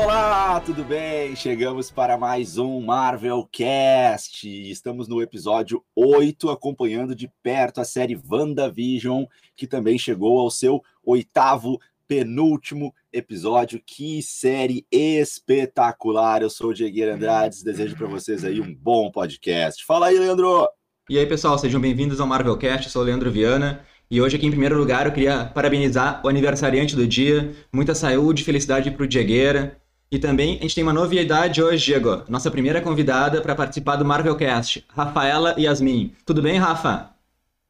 Olá, tudo bem? Chegamos para mais um Marvel Cast. Estamos no episódio 8, acompanhando de perto a série WandaVision, que também chegou ao seu oitavo, penúltimo episódio. Que série espetacular! Eu sou o Diego Andrades, desejo para vocês aí um bom podcast. Fala aí, Leandro! E aí, pessoal, sejam bem-vindos ao Marvel Cast. Eu sou o Leandro Viana. E hoje aqui em primeiro lugar eu queria parabenizar o aniversariante do dia, muita saúde felicidade para o Diegueira. E também a gente tem uma novidade hoje, Diego. Nossa primeira convidada para participar do Marvelcast, Rafaela Yasmin. Tudo bem, Rafa?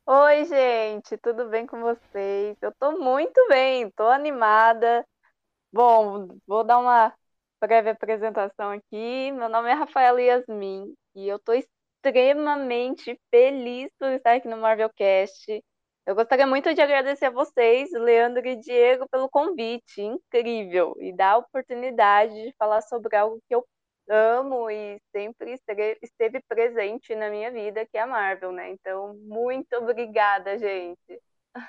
Oi, gente, tudo bem com vocês? Eu tô muito bem, tô animada. Bom, vou dar uma breve apresentação aqui. Meu nome é Rafaela Yasmin e eu tô extremamente feliz por estar aqui no Marvelcast. Eu gostaria muito de agradecer a vocês, Leandro e Diego, pelo convite incrível e da oportunidade de falar sobre algo que eu amo e sempre esteve presente na minha vida, que é a Marvel, né? Então, muito obrigada, gente.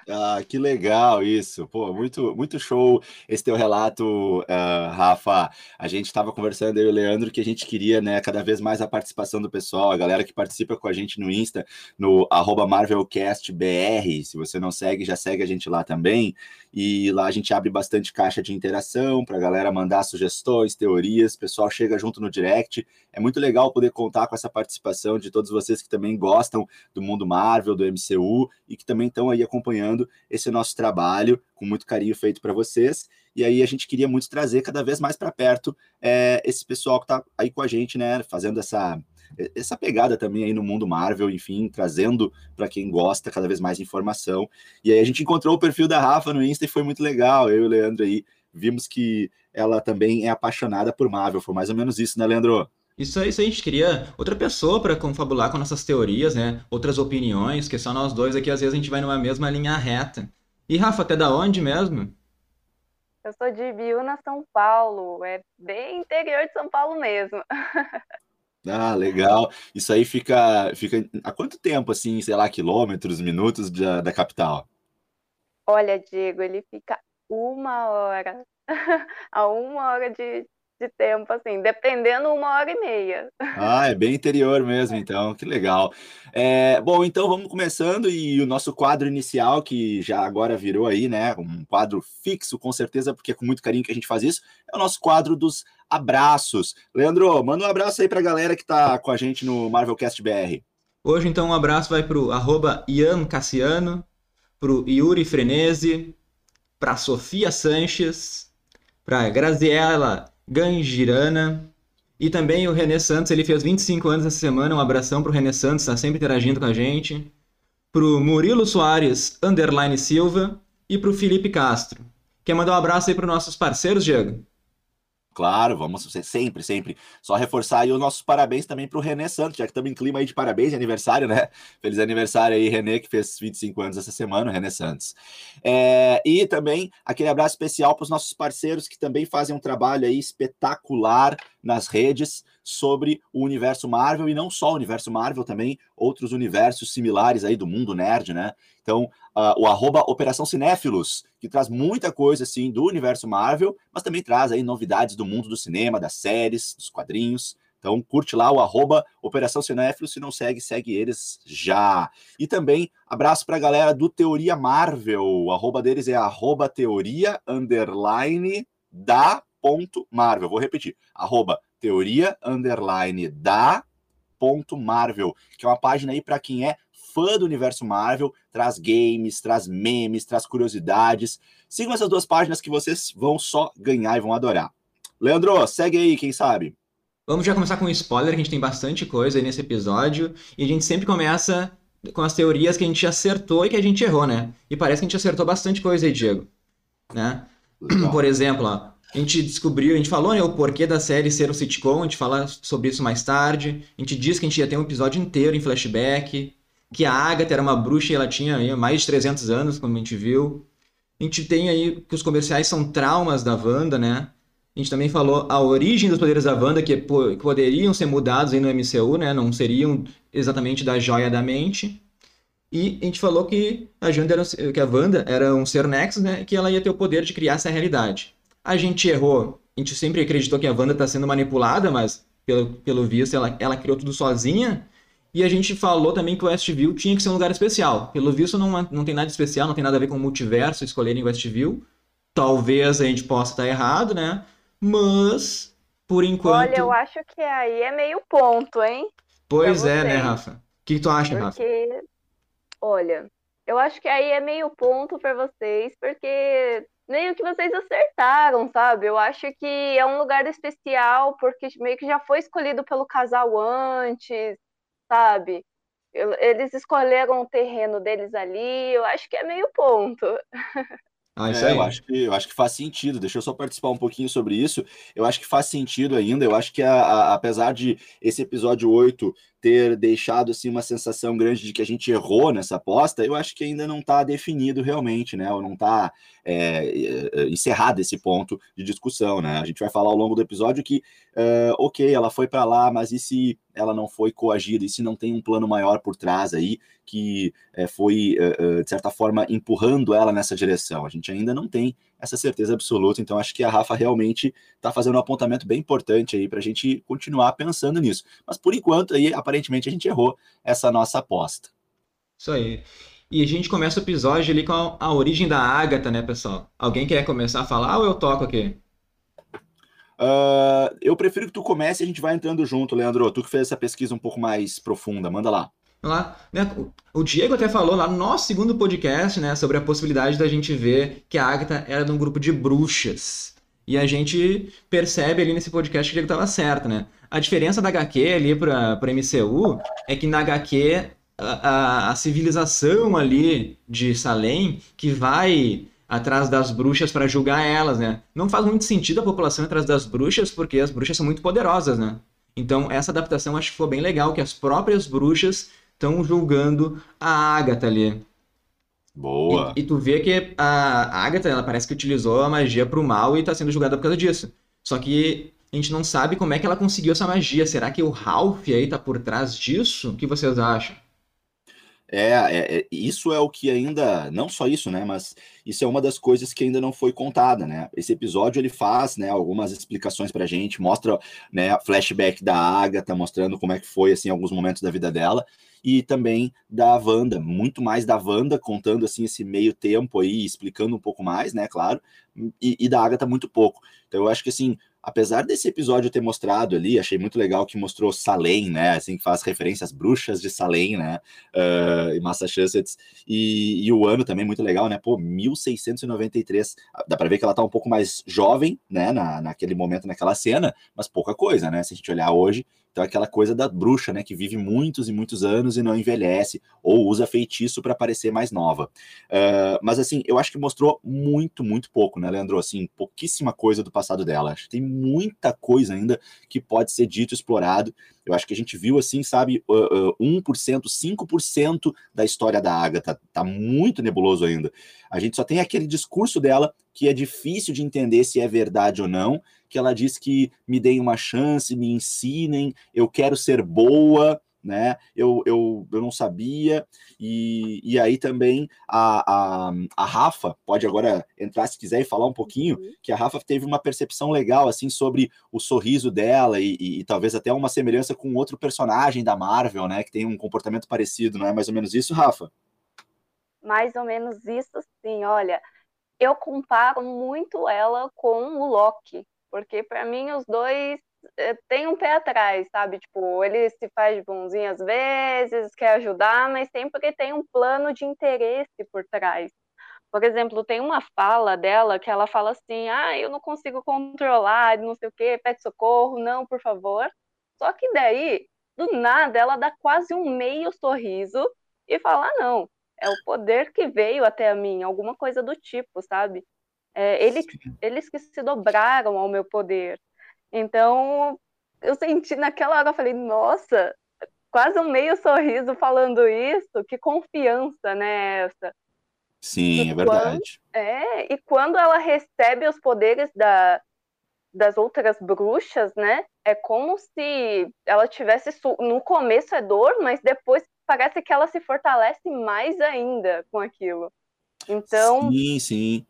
Ah, que legal isso. Pô, muito, muito show esse teu relato, uh, Rafa. A gente estava conversando aí, o Leandro, que a gente queria, né, cada vez mais a participação do pessoal, a galera que participa com a gente no Insta, no MarvelCastBR. Se você não segue, já segue a gente lá também. E lá a gente abre bastante caixa de interação para a galera mandar sugestões, teorias. O pessoal chega junto no direct. É muito legal poder contar com essa participação de todos vocês que também gostam do mundo Marvel, do MCU e que também estão aí acompanhando esse nosso trabalho com muito carinho feito para vocês. E aí a gente queria muito trazer cada vez mais para perto é, esse pessoal que está aí com a gente, né, fazendo essa essa pegada também aí no mundo Marvel, enfim, trazendo para quem gosta cada vez mais informação. E aí a gente encontrou o perfil da Rafa no Insta e foi muito legal. Eu e o Leandro aí vimos que ela também é apaixonada por Marvel. Foi mais ou menos isso, né, Leandro? Isso, isso a gente queria outra pessoa para confabular com nossas teorias, né? Outras opiniões, que só nós dois aqui às vezes a gente vai numa mesma linha reta. E Rafa, até da onde mesmo? Eu sou de Biúna, São Paulo. É bem interior de São Paulo mesmo. Ah, legal. Isso aí fica, fica há quanto tempo, assim, sei lá, quilômetros, minutos da, da capital? Olha, Diego, ele fica uma hora. a uma hora de, de tempo, assim, dependendo, uma hora e meia. Ah, é bem interior mesmo, então, que legal. É, bom, então vamos começando e o nosso quadro inicial, que já agora virou aí, né, um quadro fixo, com certeza, porque é com muito carinho que a gente faz isso, é o nosso quadro dos abraços. Leandro, manda um abraço aí pra galera que tá com a gente no Marvelcast BR. Hoje, então, um abraço vai pro arroba Ian Cassiano, pro Yuri Frenese, pra Sofia Sanches, pra Graziela Gangirana, e também o René Santos, ele fez 25 anos essa semana, um abração pro René Santos, tá sempre interagindo com a gente. Pro Murilo Soares, underline Silva, e pro Felipe Castro. Quer mandar um abraço aí pros nossos parceiros, Diego? Claro, vamos sempre, sempre. Só reforçar aí os nossos parabéns também para o René Santos, já que estamos em clima aí de parabéns aniversário, né? Feliz aniversário aí, René, que fez 25 anos essa semana, René Santos. É, e também aquele abraço especial para os nossos parceiros que também fazem um trabalho aí espetacular nas redes sobre o universo Marvel e não só o universo Marvel, também outros universos similares aí do mundo nerd, né? Então, uh, o arroba Operação Cinéfilos, que traz muita coisa assim do universo Marvel, mas também traz aí novidades do mundo do cinema, das séries, dos quadrinhos. Então, curte lá o arroba Operação Cinéfilos, se não segue, segue eles já. E também, abraço para a galera do Teoria Marvel, o arroba deles é arroba teoria, underline, da ponto Marvel. Vou repetir, arroba teoria, underline, da ponto Marvel, que é uma página aí para quem é fã do universo Marvel, traz games, traz memes, traz curiosidades. Sigam essas duas páginas que vocês vão só ganhar e vão adorar. Leandro, segue aí, quem sabe? Vamos já começar com um spoiler, que a gente tem bastante coisa aí nesse episódio, e a gente sempre começa com as teorias que a gente acertou e que a gente errou, né? E parece que a gente acertou bastante coisa aí, Diego. Né? Por exemplo, ó, a gente descobriu, a gente falou né, o porquê da série ser um sitcom, a gente fala sobre isso mais tarde. A gente disse que a gente ia ter um episódio inteiro em flashback que a Agatha era uma bruxa e ela tinha mais de 300 anos, como a gente viu. A gente tem aí que os comerciais são traumas da Wanda, né? A gente também falou a origem dos poderes da Wanda, que poderiam ser mudados aí no MCU, né? Não seriam exatamente da joia da mente. E a gente falou que a, era, que a Wanda era um ser Nexus, né? Que ela ia ter o poder de criar essa realidade. A gente errou a gente sempre acreditou que a Wanda está sendo manipulada, mas pelo, pelo visto ela, ela criou tudo sozinha. E a gente falou também que o Westview tinha que ser um lugar especial. Pelo visto não, não tem nada especial, não tem nada a ver com o multiverso escolherem Westview. Talvez a gente possa estar errado, né? Mas, por enquanto. Olha, eu acho que aí é meio ponto, hein? Pois é, né, Rafa? O que, que tu acha, porque, Rafa? Porque, olha, eu acho que aí é meio ponto para vocês, porque meio que vocês acertaram, sabe? Eu acho que é um lugar especial, porque meio que já foi escolhido pelo casal antes, sabe? Eles escolheram o terreno deles ali, eu acho que é meio ponto. Ah, isso É, aí. eu acho que, eu acho que faz sentido. Deixa eu só participar um pouquinho sobre isso. Eu acho que faz sentido ainda. Eu acho que, a- a- apesar de esse episódio 8 ter deixado assim, uma sensação grande de que a gente errou nessa aposta, eu acho que ainda não está definido realmente, né? Ou não está encerrado esse ponto de discussão, né? A gente vai falar ao longo do episódio que, eh, ok, ela foi para lá, mas e se ela não foi coagida? E se não tem um plano maior por trás aí que eh, foi, eh, eh, de certa forma, empurrando ela nessa direção? A gente ainda não tem essa certeza absoluta, então acho que a Rafa realmente está fazendo um apontamento bem importante aí para a gente continuar pensando nisso. Mas por enquanto aí, aparentemente, a gente errou essa nossa aposta. Isso aí. E a gente começa o episódio ali com a, a origem da Agatha, né, pessoal? Alguém quer começar a falar ou eu toco aqui? Ah, eu prefiro que tu comece e a gente vai entrando junto, Leandro. Tu que fez essa pesquisa um pouco mais profunda, manda lá. Lá, né? O Diego até falou lá no nosso segundo podcast, né, sobre a possibilidade da gente ver que a Agatha era de um grupo de bruxas. E a gente percebe ali nesse podcast que o Diego estava certo, né? A diferença da HQ ali para para MCU é que na HQ a, a, a civilização ali de Salem que vai atrás das bruxas para julgar elas, né? Não faz muito sentido a população atrás das bruxas porque as bruxas são muito poderosas, né? Então essa adaptação acho que foi bem legal, que as próprias bruxas estão julgando a Agatha ali. Boa. E, e tu vê que a Agatha, ela parece que utilizou a magia pro mal e tá sendo julgada por causa disso. Só que a gente não sabe como é que ela conseguiu essa magia. Será que o Ralph aí tá por trás disso? O que vocês acham? É, é, é, isso é o que ainda, não só isso, né, mas isso é uma das coisas que ainda não foi contada, né? Esse episódio ele faz, né, algumas explicações pra gente, mostra, né, flashback da Agatha, mostrando como é que foi assim alguns momentos da vida dela e também da Wanda, muito mais da Wanda contando assim esse meio tempo aí, explicando um pouco mais, né, claro, e, e da Agatha muito pouco. Então eu acho que assim, apesar desse episódio ter mostrado ali, achei muito legal que mostrou Salem, né, assim, que faz referência às bruxas de Salem, né, uh, em Massachusetts, e, e, o ano também muito legal, né, pô, 1693, dá pra ver que ela tá um pouco mais jovem, né, na, naquele momento, naquela cena, mas pouca coisa, né, se a gente olhar hoje, então aquela coisa da bruxa, né, que vive muitos e muitos anos e não envelhece, ou usa feitiço para parecer mais nova. Uh, mas assim, eu acho que mostrou muito, muito pouco, né, Leandro? Assim, pouquíssima coisa do passado dela. Acho que tem muita coisa ainda que pode ser dito, explorado. Eu acho que a gente viu, assim, sabe, uh, uh, 1%, 5% da história da Agatha. Tá muito nebuloso ainda. A gente só tem aquele discurso dela que é difícil de entender se é verdade ou não, que ela diz que me deem uma chance, me ensinem, eu quero ser boa, né? Eu, eu, eu não sabia, e, e aí também a, a, a Rafa pode agora entrar se quiser e falar um pouquinho, que a Rafa teve uma percepção legal assim sobre o sorriso dela e, e, e talvez até uma semelhança com outro personagem da Marvel, né? Que tem um comportamento parecido, não é mais ou menos isso, Rafa? Mais ou menos isso, sim. Olha, eu comparo muito ela com o Loki, porque para mim os dois tem um pé atrás, sabe? Tipo, ele se faz bonzinho às vezes, quer ajudar, mas sempre tem um plano de interesse por trás. Por exemplo, tem uma fala dela que ela fala assim: ah, eu não consigo controlar, não sei o quê, pede socorro, não, por favor. Só que daí, do nada, ela dá quase um meio sorriso e fala: ah, não, é o poder que veio até a mim, alguma coisa do tipo, sabe? É, eles, eles que se dobraram ao meu poder. Então, eu senti naquela hora, eu falei, nossa, quase um meio sorriso falando isso, que confiança, né, essa. Sim, e é verdade. Quando, é, e quando ela recebe os poderes da, das outras bruxas, né, é como se ela tivesse, no começo é dor, mas depois parece que ela se fortalece mais ainda com aquilo. Então... Sim, sim.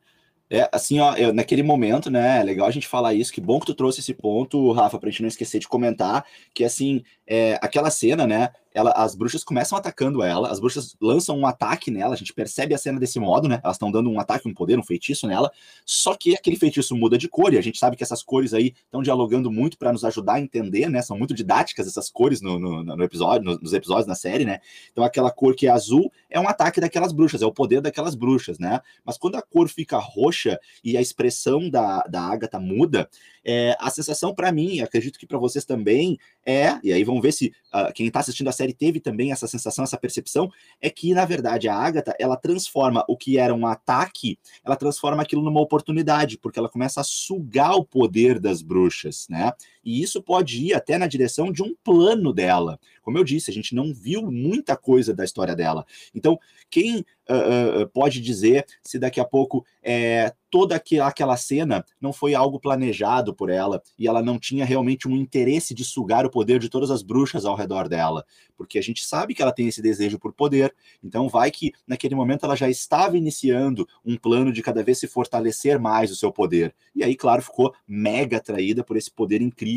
É, assim, ó, eu, naquele momento, né, é legal a gente falar isso, que bom que tu trouxe esse ponto, Rafa, pra gente não esquecer de comentar, que assim, é, aquela cena, né, ela, as bruxas começam atacando ela, as bruxas lançam um ataque nela, a gente percebe a cena desse modo, né? Elas estão dando um ataque, um poder, um feitiço nela, só que aquele feitiço muda de cor, e a gente sabe que essas cores aí estão dialogando muito para nos ajudar a entender, né? São muito didáticas essas cores no, no, no episódio, no, nos episódios na série, né? Então aquela cor que é azul é um ataque daquelas bruxas, é o poder daquelas bruxas, né? Mas quando a cor fica roxa e a expressão da, da Agatha muda, é, a sensação para mim, acredito que para vocês também, é, e aí vamos ver se uh, quem está assistindo a série teve também essa sensação, essa percepção, é que, na verdade, a Agatha, ela transforma o que era um ataque, ela transforma aquilo numa oportunidade, porque ela começa a sugar o poder das bruxas, né? E isso pode ir até na direção de um plano dela. Como eu disse, a gente não viu muita coisa da história dela. Então, quem uh, uh, pode dizer se daqui a pouco é, toda aquela cena não foi algo planejado por ela e ela não tinha realmente um interesse de sugar o poder de todas as bruxas ao redor dela? Porque a gente sabe que ela tem esse desejo por poder. Então, vai que naquele momento ela já estava iniciando um plano de cada vez se fortalecer mais o seu poder. E aí, claro, ficou mega atraída por esse poder incrível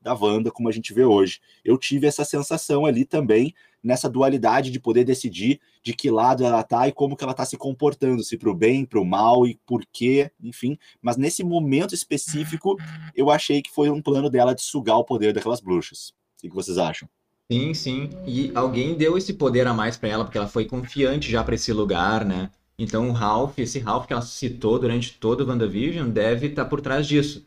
da Wanda, como a gente vê hoje. Eu tive essa sensação ali também, nessa dualidade de poder decidir de que lado ela tá e como que ela tá se comportando, se para o bem, para o mal e por quê, enfim. Mas nesse momento específico, eu achei que foi um plano dela de sugar o poder daquelas bruxas. O que vocês acham? Sim, sim. E alguém deu esse poder a mais para ela, porque ela foi confiante já para esse lugar, né? Então o Ralph, esse Ralph que ela citou durante todo o WandaVision, deve estar tá por trás disso.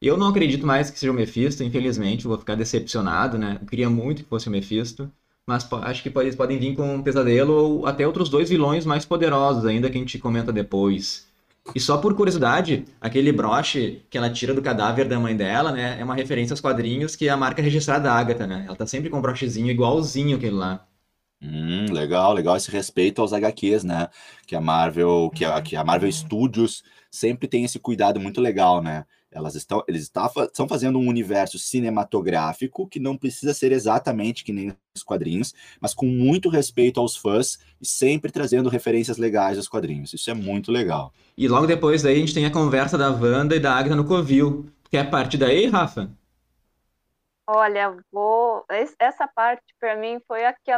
Eu não acredito mais que seja o Mephisto, infelizmente, vou ficar decepcionado, né? Eu queria muito que fosse o Mephisto, mas acho que eles podem vir com um pesadelo ou até outros dois vilões mais poderosos ainda que a gente comenta depois. E só por curiosidade, aquele broche que ela tira do cadáver da mãe dela, né, é uma referência aos quadrinhos que é a marca registrada da Agatha, né? Ela tá sempre com um brochezinho igualzinho aquele lá. Hum, legal, legal esse respeito aos HQs, né? Que a Marvel, que a, que a Marvel Studios sempre tem esse cuidado muito legal, né? Elas estão, eles estão fazendo um universo cinematográfico que não precisa ser exatamente que nem os quadrinhos, mas com muito respeito aos fãs e sempre trazendo referências legais aos quadrinhos. Isso é muito legal. E logo depois daí a gente tem a conversa da Wanda e da Agatha no Covil. Quer parte daí, Rafa? Olha, vou. Essa parte para mim foi a que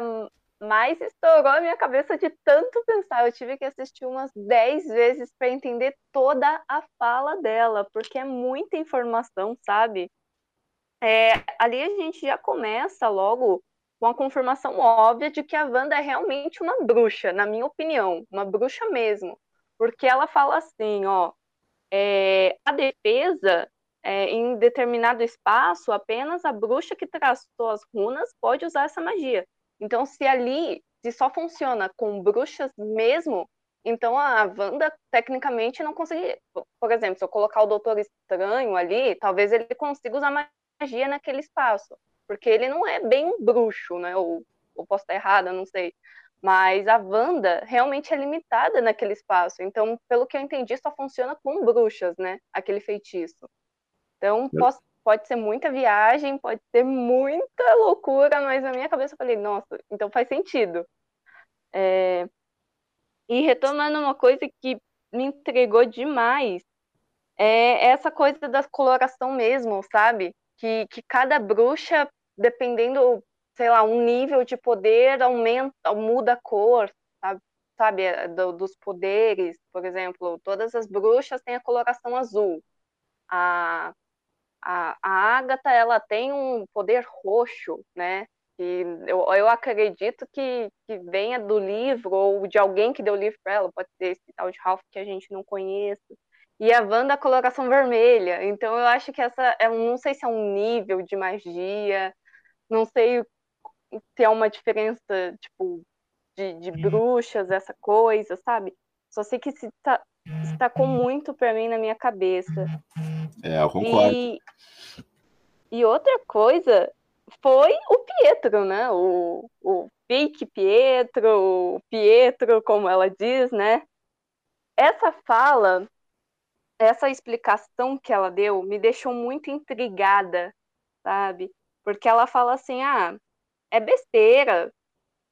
mas estourou a minha cabeça de tanto pensar. Eu tive que assistir umas 10 vezes para entender toda a fala dela, porque é muita informação, sabe? É, ali a gente já começa logo com a confirmação óbvia de que a Wanda é realmente uma bruxa, na minha opinião, uma bruxa mesmo. Porque ela fala assim, ó, é, a defesa é, em determinado espaço, apenas a bruxa que traçou as runas pode usar essa magia. Então, se ali, se só funciona com bruxas mesmo, então a Wanda tecnicamente não conseguiria. Por exemplo, se eu colocar o Doutor Estranho ali, talvez ele consiga usar magia naquele espaço. Porque ele não é bem um bruxo, né? Ou, ou posso estar errada, não sei. Mas a Wanda realmente é limitada naquele espaço. Então, pelo que eu entendi, só funciona com bruxas, né? Aquele feitiço. Então, posso, pode ser muita viagem, pode ser muita loucura, mas na minha cabeça eu falei, nossa, então faz sentido. É... E retomando uma coisa que me entregou demais, é essa coisa da coloração mesmo, sabe? Que, que cada bruxa, dependendo, sei lá, um nível de poder, aumenta, muda a cor, sabe? sabe é, do, dos poderes, por exemplo, todas as bruxas têm a coloração azul. A a, a Agatha ela tem um poder roxo, né? E eu, eu acredito que, que venha do livro ou de alguém que deu o livro para ela, pode ser esse tal de Ralph que a gente não conhece. E a Wanda a coloração vermelha. Então eu acho que essa, eu não sei se é um nível de magia, não sei se é uma diferença, tipo, de, de uhum. bruxas, essa coisa, sabe? Só sei que se tá, destacou muito para mim na minha cabeça. É, eu concordo. E, e outra coisa foi o Pietro, né? O, o fake Pietro, o Pietro, como ela diz, né? Essa fala, essa explicação que ela deu me deixou muito intrigada, sabe? Porque ela fala assim, ah, é besteira.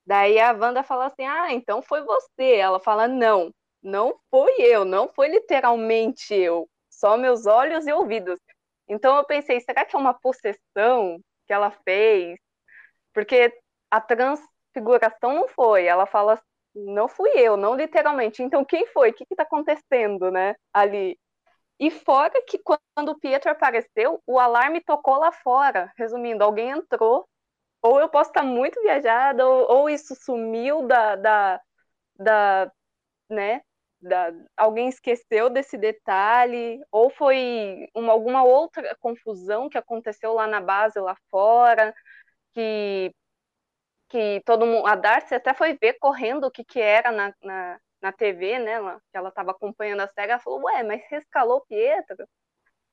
Daí a Wanda fala assim, ah, então foi você. Ela fala, não, não fui eu, não foi literalmente eu, só meus olhos e ouvidos. Então eu pensei, será que é uma possessão que ela fez? Porque a transfiguração não foi, ela fala, não fui eu, não literalmente. Então quem foi? O que está acontecendo, né? Ali. E fora que quando o Pietro apareceu, o alarme tocou lá fora. Resumindo, alguém entrou. Ou eu posso estar muito viajada, ou, ou isso sumiu da, da, da, né, da, alguém esqueceu desse detalhe, ou foi uma, alguma outra confusão que aconteceu lá na base, lá fora, que, que todo mundo. A Darcy até foi ver correndo o que, que era na, na, na TV, né? que ela estava acompanhando a série, ela falou, ué, mas rescalou Pietro.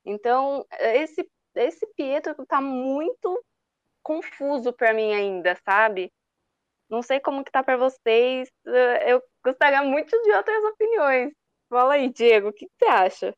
Então, esse, esse Pietro tá muito confuso para mim ainda, sabe? Não sei como que tá para vocês. Eu gostaria muito de outras opiniões. Fala aí, Diego, o que, que você acha?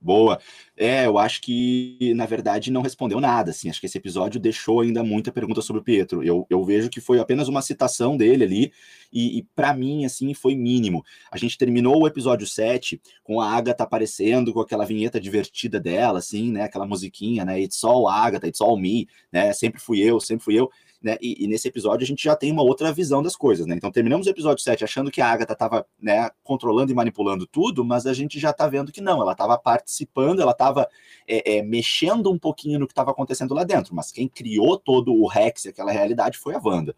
Boa. É, eu acho que, na verdade, não respondeu nada, assim. Acho que esse episódio deixou ainda muita pergunta sobre o Pietro. Eu, eu vejo que foi apenas uma citação dele ali, e, e para mim, assim, foi mínimo. A gente terminou o episódio 7 com a Agatha aparecendo, com aquela vinheta divertida dela, assim, né? Aquela musiquinha, né? It's all Agatha, it's all me, né? Sempre fui eu, sempre fui eu né? E, e, nesse episódio a gente já tem uma outra visão das coisas, né? Então terminamos o episódio 7 achando que a Agatha estava né, controlando e manipulando tudo, mas a gente já está vendo que não, ela estava participando, ela estava é, é, mexendo um pouquinho no que estava acontecendo lá dentro, mas quem criou todo o Rex aquela realidade foi a Wanda.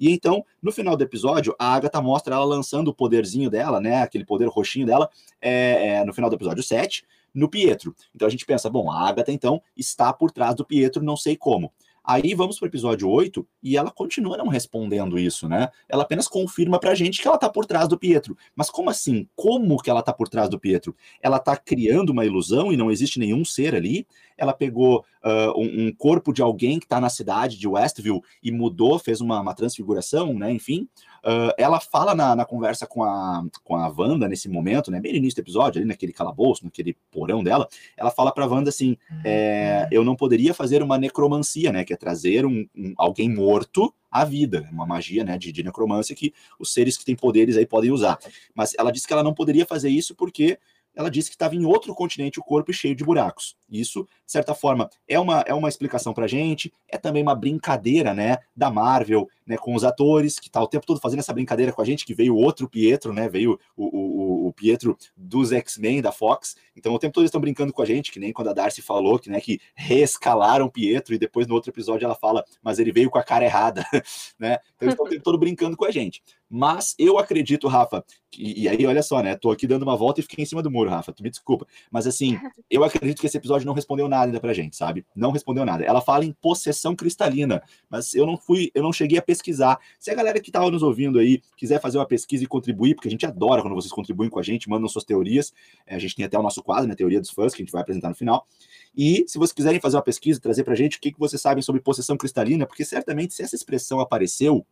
E então, no final do episódio, a Agatha mostra ela lançando o poderzinho dela, né? Aquele poder roxinho dela, é, é, no final do episódio 7, no Pietro. Então a gente pensa, bom, a Agatha então está por trás do Pietro, não sei como. Aí vamos para o episódio 8 e ela continua não respondendo isso, né? Ela apenas confirma pra gente que ela tá por trás do Pietro. Mas como assim? Como que ela tá por trás do Pietro? Ela tá criando uma ilusão e não existe nenhum ser ali? Ela pegou uh, um, um, corpo de alguém que tá na cidade de Westview e mudou, fez uma, uma transfiguração, né? Enfim. Uh, ela fala na, na, conversa com a, com a Wanda nesse momento, né? Bem no início do episódio, ali naquele calabouço, naquele porão dela, ela fala pra Wanda assim: é, eu não poderia fazer uma necromancia, né? Que é trazer um, um alguém morto à vida, uma magia né, de, de, necromância que os seres que têm poderes aí podem usar. Mas ela disse que ela não poderia fazer isso porque ela disse que estava em outro continente o corpo cheio de buracos. Isso, de certa forma, é uma, é uma explicação para gente, é também uma brincadeira, né, da Marvel, né, com os atores, que tá o tempo todo fazendo essa brincadeira com a gente, que veio outro Pietro, né, veio o, o, o Pietro dos X-Men, da Fox, então o tempo todo eles estão brincando com a gente, que nem quando a Darcy falou, que, né, que reescalaram Pietro, e depois no outro episódio ela fala, mas ele veio com a cara errada, né, então eles estão o tempo todo brincando com a gente. Mas eu acredito, Rafa, e, e aí olha só, né, tô aqui dando uma volta e fiquei em cima do muro, Rafa, tu me desculpa, mas assim, eu acredito que esse episódio não respondeu nada ainda pra gente, sabe? Não respondeu nada. Ela fala em possessão cristalina, mas eu não fui, eu não cheguei a pesquisar. Se a galera que estava nos ouvindo aí quiser fazer uma pesquisa e contribuir, porque a gente adora quando vocês contribuem com a gente, mandam suas teorias. É, a gente tem até o nosso quadro, né, Teoria dos Fãs, que a gente vai apresentar no final. E se vocês quiserem fazer uma pesquisa, trazer pra gente o que, que vocês sabem sobre possessão cristalina, porque certamente se essa expressão apareceu,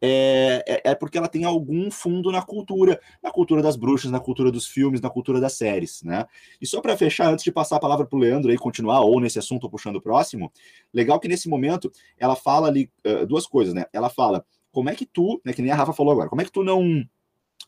é, é, é, porque ela tem algum fundo na cultura, na cultura das bruxas, na cultura dos filmes, na cultura das séries, né? E só para fechar, antes de passar a palavra para o Leandro e continuar, ou nesse assunto puxando o próximo, legal que nesse momento ela fala ali uh, duas coisas, né? Ela fala como é que tu, né, que nem a Rafa falou agora, como é que tu não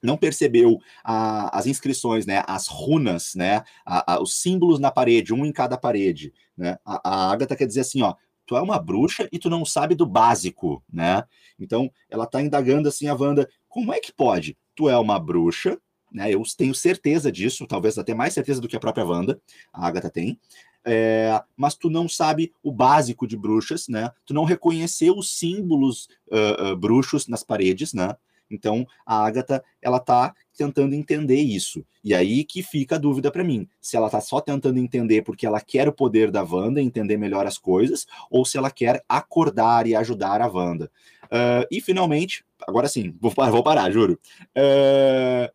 não percebeu a, as inscrições, né, as runas, né, a, a, os símbolos na parede, um em cada parede, né? A, a Agatha quer dizer assim, ó, tu é uma bruxa e tu não sabe do básico, né? Então, ela tá indagando assim a Wanda, como é que pode? Tu é uma bruxa, né? Eu tenho certeza disso, talvez até mais certeza do que a própria Wanda, a Agatha tem. É, mas tu não sabe o básico de bruxas, né? Tu não reconheceu os símbolos uh, uh, bruxos nas paredes, né? Então, a Agatha, ela tá tentando entender isso. E aí que fica a dúvida para mim, se ela tá só tentando entender porque ela quer o poder da Wanda, entender melhor as coisas, ou se ela quer acordar e ajudar a Wanda. Uh, e finalmente, agora sim, vou, vou parar, juro. Uh,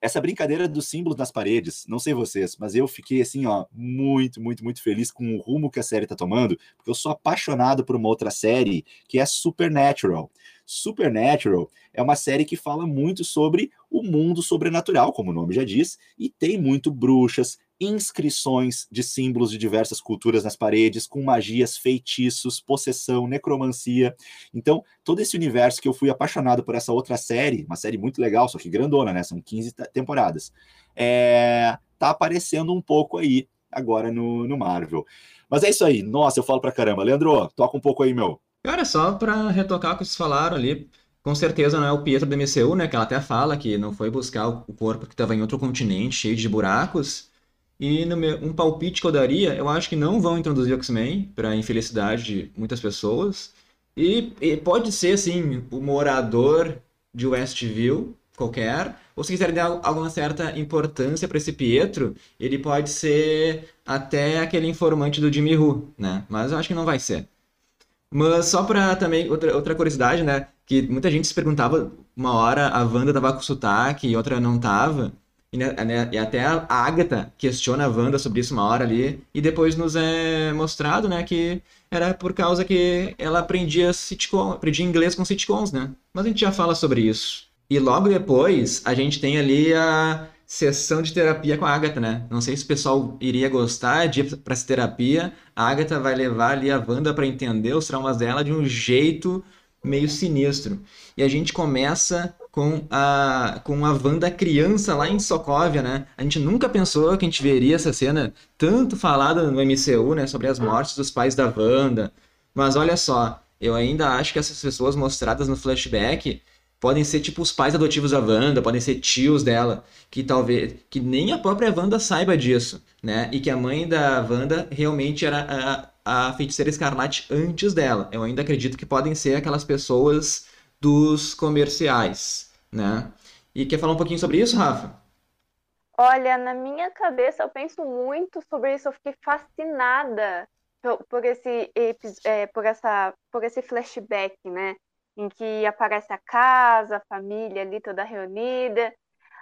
essa brincadeira dos símbolos nas paredes, não sei vocês, mas eu fiquei assim, ó, muito, muito, muito feliz com o rumo que a série tá tomando, porque eu sou apaixonado por uma outra série que é Supernatural. Supernatural é uma série que fala muito sobre o mundo sobrenatural, como o nome já diz, e tem muito bruxas, inscrições de símbolos de diversas culturas nas paredes, com magias, feitiços, possessão, necromancia. Então, todo esse universo que eu fui apaixonado por essa outra série, uma série muito legal, só que grandona, né? São 15 temporadas. É, tá aparecendo um pouco aí agora no, no Marvel. Mas é isso aí. Nossa, eu falo pra caramba. Leandro, toca um pouco aí, meu. Cara, só pra retocar o que vocês falaram ali, com certeza não é o Pietro do MCU, né? Que ela até fala que não foi buscar o corpo que estava em outro continente, cheio de buracos. E meu, um palpite que eu daria, eu acho que não vão introduzir o X-Men, para infelicidade de muitas pessoas. E, e, pode ser, assim, o morador de Westview, qualquer. Ou se quiserem dar alguma certa importância para esse Pietro, ele pode ser até aquele informante do Jimmy Who, né? Mas eu acho que não vai ser. Mas só para também, outra, outra curiosidade, né? Que muita gente se perguntava, uma hora a Wanda tava com sotaque e outra não tava. E, né, né, e, até a Agatha questiona a Wanda sobre isso uma hora ali, e depois nos é mostrado, né, que era por causa que ela aprendia sitcom, aprendia inglês com sitcoms, né? Mas a gente já fala sobre isso. E logo depois, a gente tem ali a sessão de terapia com a Agatha, né? Não sei se o pessoal iria gostar de ir pra essa terapia. A Agatha vai levar ali a Wanda para entender os traumas dela de um jeito meio sinistro. E a gente começa com a, com a Wanda criança lá em Sokovia, né? A gente nunca pensou que a gente veria essa cena tanto falada no MCU, né? Sobre as mortes dos pais da Wanda. Mas olha só, eu ainda acho que essas pessoas mostradas no flashback podem ser tipo os pais adotivos da Wanda, podem ser tios dela, que talvez que nem a própria Wanda saiba disso, né? E que a mãe da Wanda realmente era a, a feiticeira escarlate antes dela. Eu ainda acredito que podem ser aquelas pessoas dos comerciais, né? E quer falar um pouquinho sobre isso, Rafa? Olha, na minha cabeça eu penso muito sobre isso, eu fiquei fascinada por, por esse é, por essa por esse flashback, né? Em que aparece a casa, a família ali toda reunida.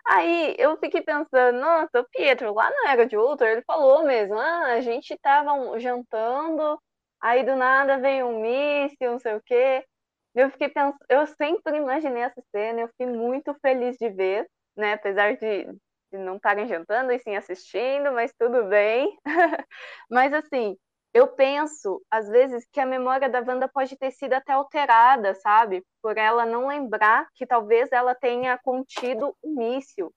Aí eu fiquei pensando, nossa, o Pietro lá na Era de Ultron, ele falou mesmo, ah, a gente tava jantando, aí do nada veio um míssil, não sei o quê. Eu fiquei pensando, eu sempre imaginei essa cena, eu fiquei muito feliz de ver, né? Apesar de, de não estarem jantando e sim assistindo, mas tudo bem. mas assim, eu penso, às vezes, que a memória da Wanda pode ter sido até alterada, sabe? Por ela não lembrar que talvez ela tenha contido o um míssil.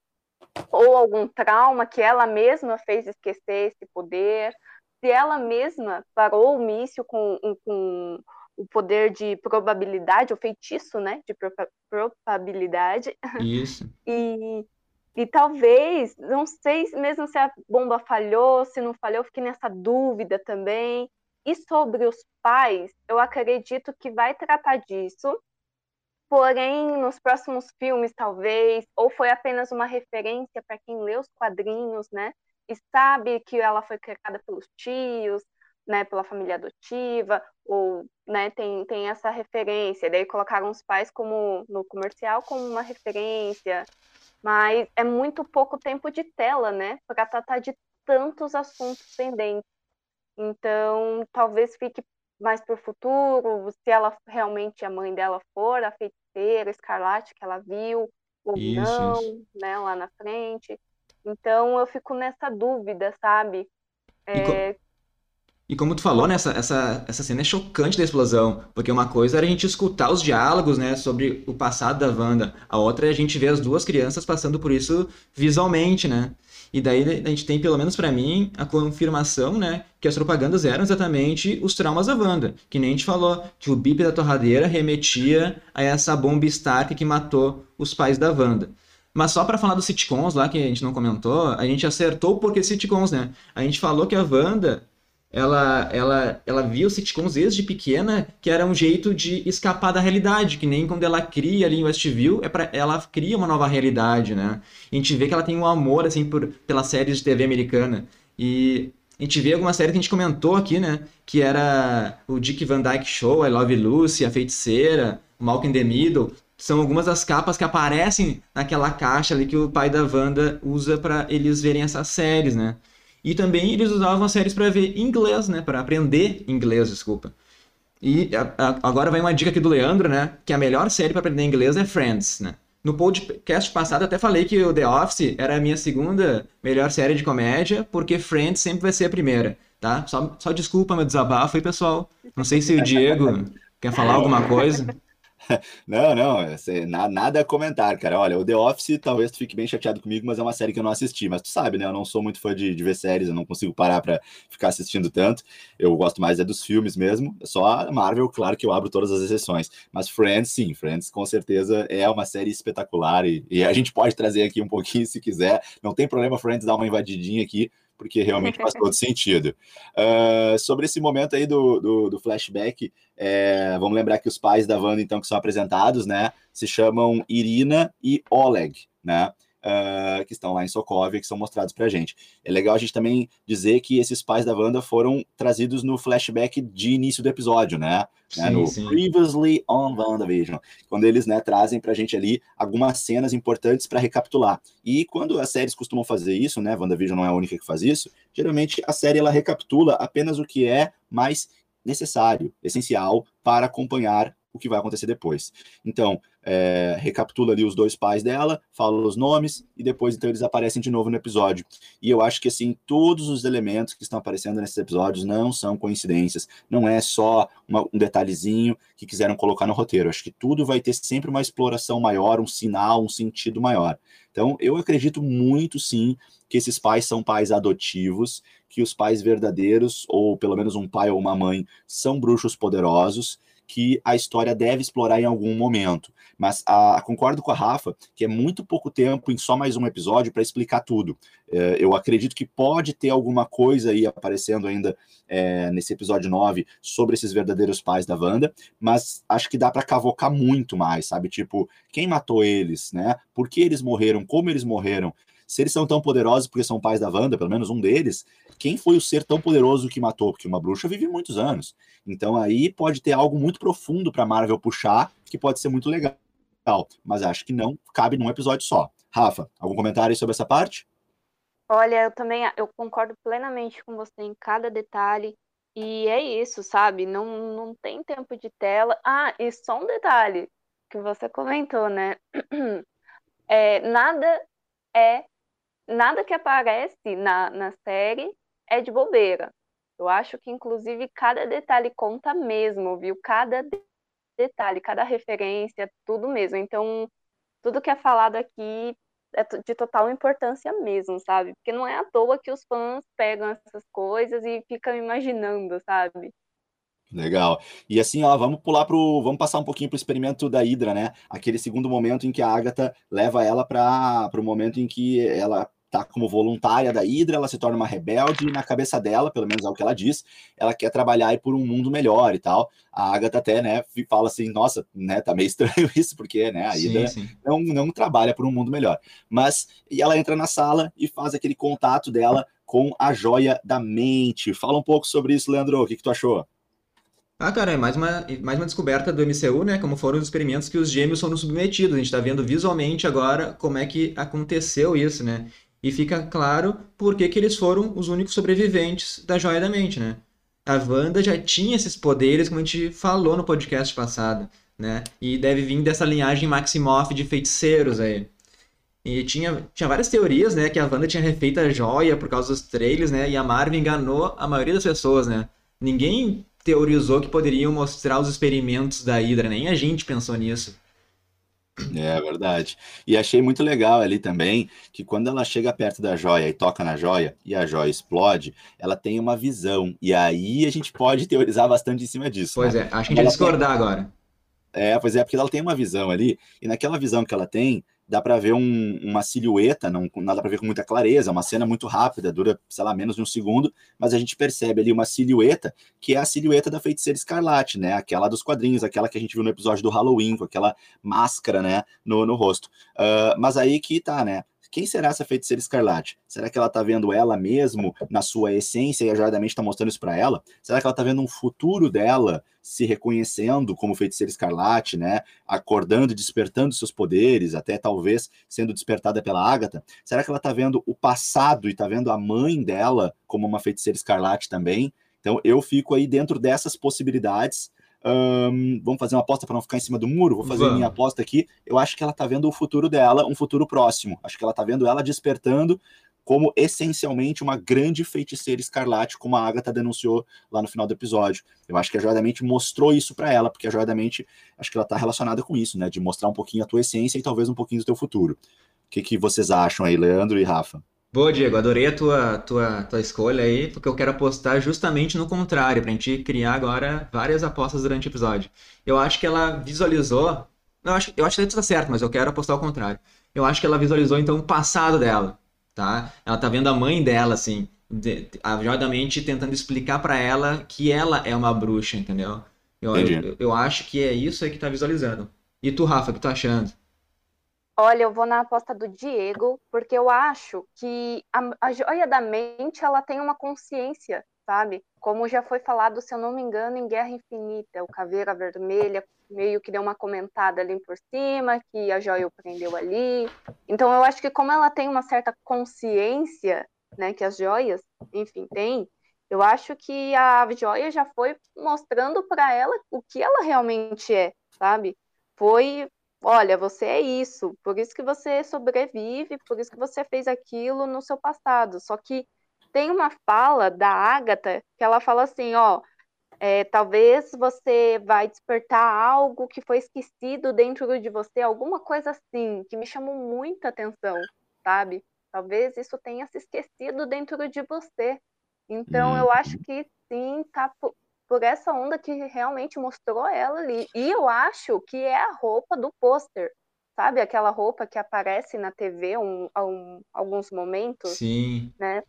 Ou algum trauma que ela mesma fez esquecer esse poder. Se ela mesma parou o míssil com, com o poder de probabilidade, o feitiço, né, de probabilidade. Isso. E, e talvez, não sei mesmo se a bomba falhou, se não falhou, fiquei nessa dúvida também. E sobre os pais, eu acredito que vai tratar disso, porém, nos próximos filmes, talvez, ou foi apenas uma referência para quem lê os quadrinhos, né? E sabe que ela foi criada pelos tios, né, pela família adotiva, ou né, tem, tem essa referência. Daí colocaram os pais como no comercial como uma referência, mas é muito pouco tempo de tela, né, para tratar de tantos assuntos pendentes. Então, talvez fique mais para o futuro, se ela realmente a mãe dela for a feiticeira escarlate que ela viu ou isso, não, isso. né, lá na frente. Então, eu fico nessa dúvida, sabe? É, e como tu falou, né, essa, essa, essa cena é chocante da explosão, porque uma coisa era a gente escutar os diálogos, né, sobre o passado da Wanda, a outra é a gente ver as duas crianças passando por isso visualmente, né? E daí a gente tem, pelo menos para mim, a confirmação, né, que as propagandas eram exatamente os traumas da Wanda, que nem a gente falou, que o bip da torradeira remetia a essa bomba Stark que matou os pais da Wanda. Mas só para falar dos sitcoms lá, que a gente não comentou, a gente acertou porque sitcoms, né? A gente falou que a Wanda ela, ela, ela via os sitcoms desde pequena que era um jeito de escapar da realidade, que nem quando ela cria ali em Westview, é pra, ela cria uma nova realidade, né? a gente vê que ela tem um amor, assim, por, pela série de TV americana. E a gente vê alguma série que a gente comentou aqui, né? Que era o Dick Van Dyke Show, I Love Lucy, A Feiticeira, Malcolm in the Middle. São algumas das capas que aparecem naquela caixa ali que o pai da Wanda usa para eles verem essas séries, né? E também eles usavam as séries para ver inglês, né? Para aprender inglês, desculpa. E a, a, agora vai uma dica aqui do Leandro, né? Que a melhor série para aprender inglês é Friends, né? No podcast passado até falei que o The Office era a minha segunda melhor série de comédia, porque Friends sempre vai ser a primeira, tá? Só, só desculpa meu desabafo aí, pessoal. Não sei se o Diego quer falar alguma coisa. Não, não, nada a comentar, cara. Olha, o The Office, talvez tu fique bem chateado comigo, mas é uma série que eu não assisti. Mas tu sabe, né? Eu não sou muito fã de, de ver séries, eu não consigo parar para ficar assistindo tanto. Eu gosto mais é dos filmes mesmo. Só a Marvel, claro que eu abro todas as exceções. Mas Friends, sim, Friends com certeza é uma série espetacular e, e a gente pode trazer aqui um pouquinho se quiser. Não tem problema, Friends, dar uma invadidinha aqui, porque realmente faz todo sentido. Uh, sobre esse momento aí do, do, do flashback, é, vamos lembrar que os pais da Wanda, então, que são apresentados, né, se chamam Irina e Oleg, né? Uh, que estão lá em Sokovia, que são mostrados para a gente. É legal a gente também dizer que esses pais da Wanda foram trazidos no flashback de início do episódio, né? Sim, né? No sim. Previously on WandaVision, quando eles né, trazem para a gente ali algumas cenas importantes para recapitular. E quando as séries costumam fazer isso, né? WandaVision não é a única que faz isso. Geralmente a série ela recapitula apenas o que é mais necessário, essencial para acompanhar o que vai acontecer depois. Então, é, recapitula ali os dois pais dela, fala os nomes e depois então eles aparecem de novo no episódio. E eu acho que assim, todos os elementos que estão aparecendo nesses episódios não são coincidências, não é só uma, um detalhezinho que quiseram colocar no roteiro. Acho que tudo vai ter sempre uma exploração maior, um sinal, um sentido maior. Então, eu acredito muito sim que esses pais são pais adotivos, que os pais verdadeiros, ou pelo menos um pai ou uma mãe, são bruxos poderosos que a história deve explorar em algum momento. Mas a, concordo com a Rafa que é muito pouco tempo em só mais um episódio para explicar tudo. É, eu acredito que pode ter alguma coisa aí aparecendo ainda é, nesse episódio 9 sobre esses verdadeiros pais da Wanda, mas acho que dá para cavocar muito mais, sabe? Tipo, quem matou eles, né? Por que eles morreram? Como eles morreram? Se eles são tão poderosos porque são pais da Wanda, pelo menos um deles, quem foi o ser tão poderoso que matou? Porque uma bruxa vive muitos anos. Então aí pode ter algo muito profundo para Marvel puxar, que pode ser muito legal. Mas acho que não cabe num episódio só. Rafa, algum comentário sobre essa parte? Olha, eu também eu concordo plenamente com você em cada detalhe. E é isso, sabe? Não, não tem tempo de tela. Ah, e só um detalhe que você comentou, né? É, nada é nada que aparece na, na série é de bobeira. Eu acho que, inclusive, cada detalhe conta mesmo, viu? Cada detalhe, cada referência, tudo mesmo. Então, tudo que é falado aqui é de total importância mesmo, sabe? Porque não é à toa que os fãs pegam essas coisas e ficam imaginando, sabe? Legal. E assim, ó, vamos pular pro, vamos passar um pouquinho pro experimento da Hydra, né? Aquele segundo momento em que a Agatha leva ela para o momento em que ela tá como voluntária da Hydra, ela se torna uma rebelde e na cabeça dela, pelo menos é o que ela diz, ela quer trabalhar por um mundo melhor e tal. A Agatha até, né, fala assim, nossa, né, tá meio estranho isso, porque, né, a Hydra sim, sim. Não, não trabalha por um mundo melhor. Mas, e ela entra na sala e faz aquele contato dela com a joia da mente. Fala um pouco sobre isso, Leandro, o que, que tu achou? Ah, cara, é mais uma, mais uma descoberta do MCU, né? Como foram os experimentos que os gêmeos foram submetidos. A gente tá vendo visualmente agora como é que aconteceu isso, né? E fica claro por que, que eles foram os únicos sobreviventes da Joia da Mente, né? A Wanda já tinha esses poderes, como a gente falou no podcast passado, né? E deve vir dessa linhagem Maximoff de feiticeiros aí. E tinha, tinha várias teorias, né? Que a Wanda tinha refeito a joia por causa dos trailers, né? E a Marvel enganou a maioria das pessoas, né? Ninguém teorizou que poderiam mostrar os experimentos da Hydra, nem a gente pensou nisso. É verdade. E achei muito legal ali também que quando ela chega perto da joia e toca na joia e a joia explode, ela tem uma visão. E aí a gente pode teorizar bastante em cima disso. Pois né? é, acho que a gente vai discordar tem... agora. É, pois é, porque ela tem uma visão ali, e naquela visão que ela tem, dá para ver um, uma silhueta, não, não dá para ver com muita clareza, é uma cena muito rápida, dura, sei lá, menos de um segundo, mas a gente percebe ali uma silhueta, que é a silhueta da feiticeira escarlate, né? Aquela dos quadrinhos, aquela que a gente viu no episódio do Halloween, com aquela máscara, né, no, no rosto. Uh, mas aí que tá, né? Quem será essa feiticeira escarlate? Será que ela está vendo ela mesmo na sua essência e a está mostrando isso para ela? Será que ela está vendo um futuro dela se reconhecendo como feiticeira escarlate, né? Acordando despertando seus poderes, até talvez sendo despertada pela Ágata? Será que ela está vendo o passado e está vendo a mãe dela como uma feiticeira escarlate também? Então eu fico aí dentro dessas possibilidades Um, vamos fazer uma aposta para não ficar em cima do muro? Vou fazer vamos. minha aposta aqui. Eu acho que ela tá vendo o futuro dela, um futuro próximo. Acho que ela tá vendo ela despertando como essencialmente uma grande feiticeira escarlate, como a Agatha denunciou lá no final do episódio. Eu acho que a Joia da Mente mostrou isso para ela, porque a Joia da Mente, acho que ela tá relacionada com isso, né? De mostrar um pouquinho a tua essência e talvez um pouquinho do teu futuro. O que, que vocês acham aí, Leandro e Rafa? Boa, Diego, adorei a tua, tua, tua escolha aí, porque eu quero apostar justamente no contrário, pra gente criar agora várias apostas durante o episódio. Eu acho que ela visualizou. Eu acho, eu acho que está certo, mas eu quero apostar ao contrário. Eu acho que ela visualizou então o passado dela, tá? Ela tá vendo a mãe dela, assim, mente tentando explicar para ela que ela é uma bruxa, entendeu? Eu, eu, eu, acho que é isso aí que tá visualizando. E tu, Rafa, o que tu tá achando? Olha, eu vou na aposta do Diego, porque eu acho que a, a joia da mente ela tem uma consciência, sabe? Como já foi falado, se eu não me engano, em Guerra Infinita, o Caveira Vermelha meio que deu uma comentada ali por cima, que a joia o prendeu ali. Então eu acho que como ela tem uma certa consciência, né, que as joias, enfim, tem, eu acho que a joia já foi mostrando para ela o que ela realmente é, sabe? Foi olha, você é isso, por isso que você sobrevive, por isso que você fez aquilo no seu passado. Só que tem uma fala da Ágata que ela fala assim, ó, é, talvez você vai despertar algo que foi esquecido dentro de você, alguma coisa assim, que me chamou muita atenção, sabe? Talvez isso tenha se esquecido dentro de você. Então, eu acho uhum. que sim, tá por essa onda que realmente mostrou ela ali. E eu acho que é a roupa do pôster. Sabe aquela roupa que aparece na TV um, um, alguns momentos? Sim. Né?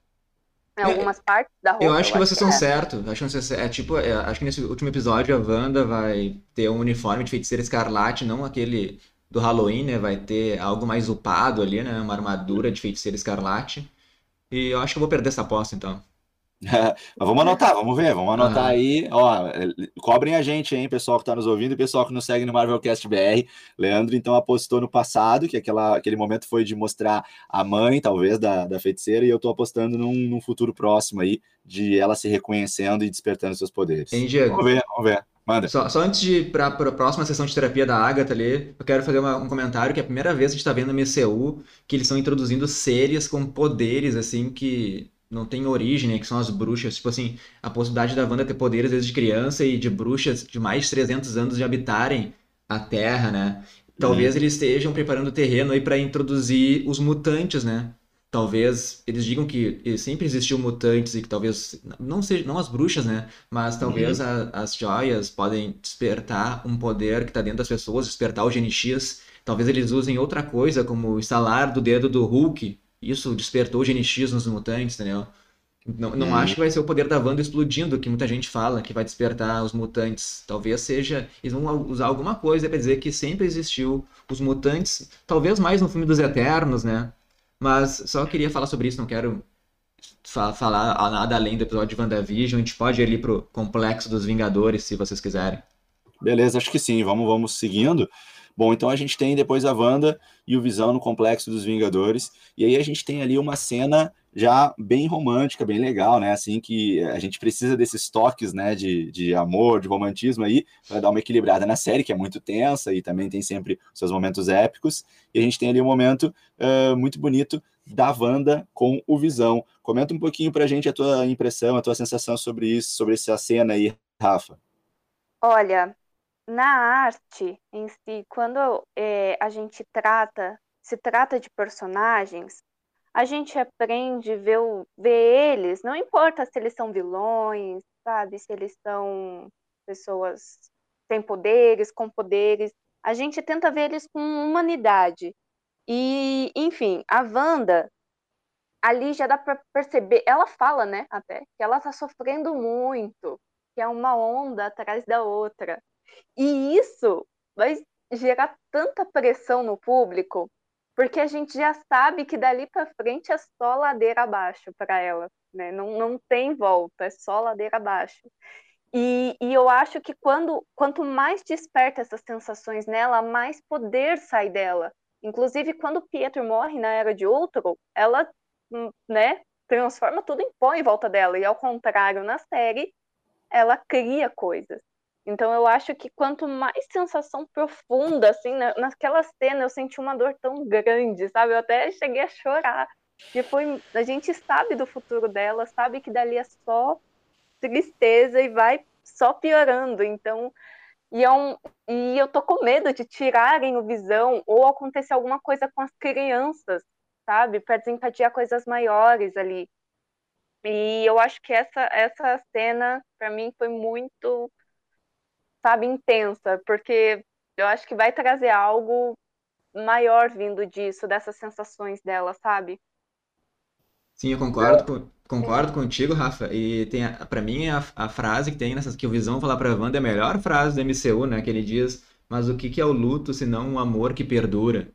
Em algumas é, partes da roupa. Eu acho que vocês são é. certos. Acho que vocês, é tipo, é, acho que nesse último episódio a Wanda vai ter um uniforme de feiticeira escarlate, não aquele do Halloween, né? Vai ter algo mais upado ali, né? Uma armadura de feiticeira escarlate. E eu acho que eu vou perder essa aposta, então. Mas vamos anotar, vamos ver, vamos anotar uhum. aí. Ó, cobrem a gente, hein, pessoal que está nos ouvindo e pessoal que nos segue no Marvelcast BR. Leandro, então, apostou no passado, que aquela, aquele momento foi de mostrar a mãe, talvez, da, da feiticeira, e eu estou apostando num, num, futuro próximo aí, de ela se reconhecendo e despertando seus poderes. Hein, Diego? Vamos ver, vamos ver. Manda. Só, só antes de ir para a próxima sessão de terapia da Agatha ali, eu quero fazer uma, um comentário que é a primeira vez que a gente está vendo no MCU que eles estão introduzindo seres com poderes, assim, que não tem origem, né, que são as bruxas. Tipo assim, a possibilidade da Wanda ter poderes desde criança e de bruxas de mais de 300 anos de habitarem a Terra, né? Talvez uhum. eles estejam preparando o terreno aí para introduzir os mutantes, né? Talvez eles digam que sempre existiu mutantes e que talvez não seja não as bruxas, né? Mas talvez uhum. a, as joias podem despertar um poder que está dentro das pessoas, despertar o GNX. Talvez eles usem outra coisa, como o instalar do dedo do Hulk isso despertou o GNX nos mutantes, entendeu? Não, não hum. acho que vai ser o poder da Wanda explodindo, que muita gente fala, que vai despertar os mutantes. Talvez seja. Eles vão usar alguma coisa para dizer que sempre existiu os mutantes, talvez mais no filme dos Eternos, né? Mas só queria falar sobre isso, não quero fa falar nada além do episódio de WandaVision. A gente pode ir ali pro complexo dos Vingadores, se vocês quiserem. Beleza, acho que sim. Vamos, vamos seguindo. Bom, então a gente tem depois a Wanda e o Visão no Complexo dos Vingadores, e aí a gente tem ali uma cena já bem romântica, bem legal, né? Assim que a gente precisa desses toques, né, de, de amor, de romantismo aí, para dar uma equilibrada na série, que é muito tensa e também tem sempre seus momentos épicos. E a gente tem ali um momento uh, muito bonito da Wanda com o Visão. Comenta um pouquinho para a gente a tua impressão, a tua sensação sobre isso, sobre essa cena aí, Rafa. Olha, na arte em si, quando é, a gente trata, se trata de personagens, a gente aprende a ver, ver eles, não importa se eles são vilões, sabe, se eles são pessoas sem poderes, com poderes, a gente tenta ver eles com humanidade. E, enfim, a Wanda, ali já dá para perceber, ela fala, né, até, que ela tá sofrendo muito, que é uma onda atrás da outra. E isso vai gerar tanta pressão no público, porque a gente já sabe que dali para frente é só ladeira abaixo para ela, né? Não, não tem volta, é só ladeira abaixo. E, e eu acho que quando quanto mais desperta essas sensações nela, mais poder sai dela. Inclusive, quando Pietro morre na Era de Outro, ela, hum, né, transforma tudo em pó em volta dela. E ao contrário, na série, ela cria coisas. Então eu acho que quanto mais sensação profunda, assim, na, naquela cena eu senti uma dor tão grande, sabe? Eu até cheguei a chorar. E foi, a gente sabe do futuro dela, sabe que dali é só tristeza e vai só piorando. Então, e, é um, e eu tô com medo de tirarem o visão ou acontecer alguma coisa com as crianças, sabe? Para desencadear coisas maiores ali. E eu acho que essa, essa cena, para mim, foi muito, sabe, intensa, porque eu acho que vai trazer algo maior vindo disso, dessas sensações dela, sabe? Sim, eu concordo, com, concordo contigo, Rafa. E tem para mim a, a frase que tem nessas que o Visão falar para Wanda é a melhor frase do MCU, né? Que ele diz: "Mas o que que é o luto se não um amor que perdura?"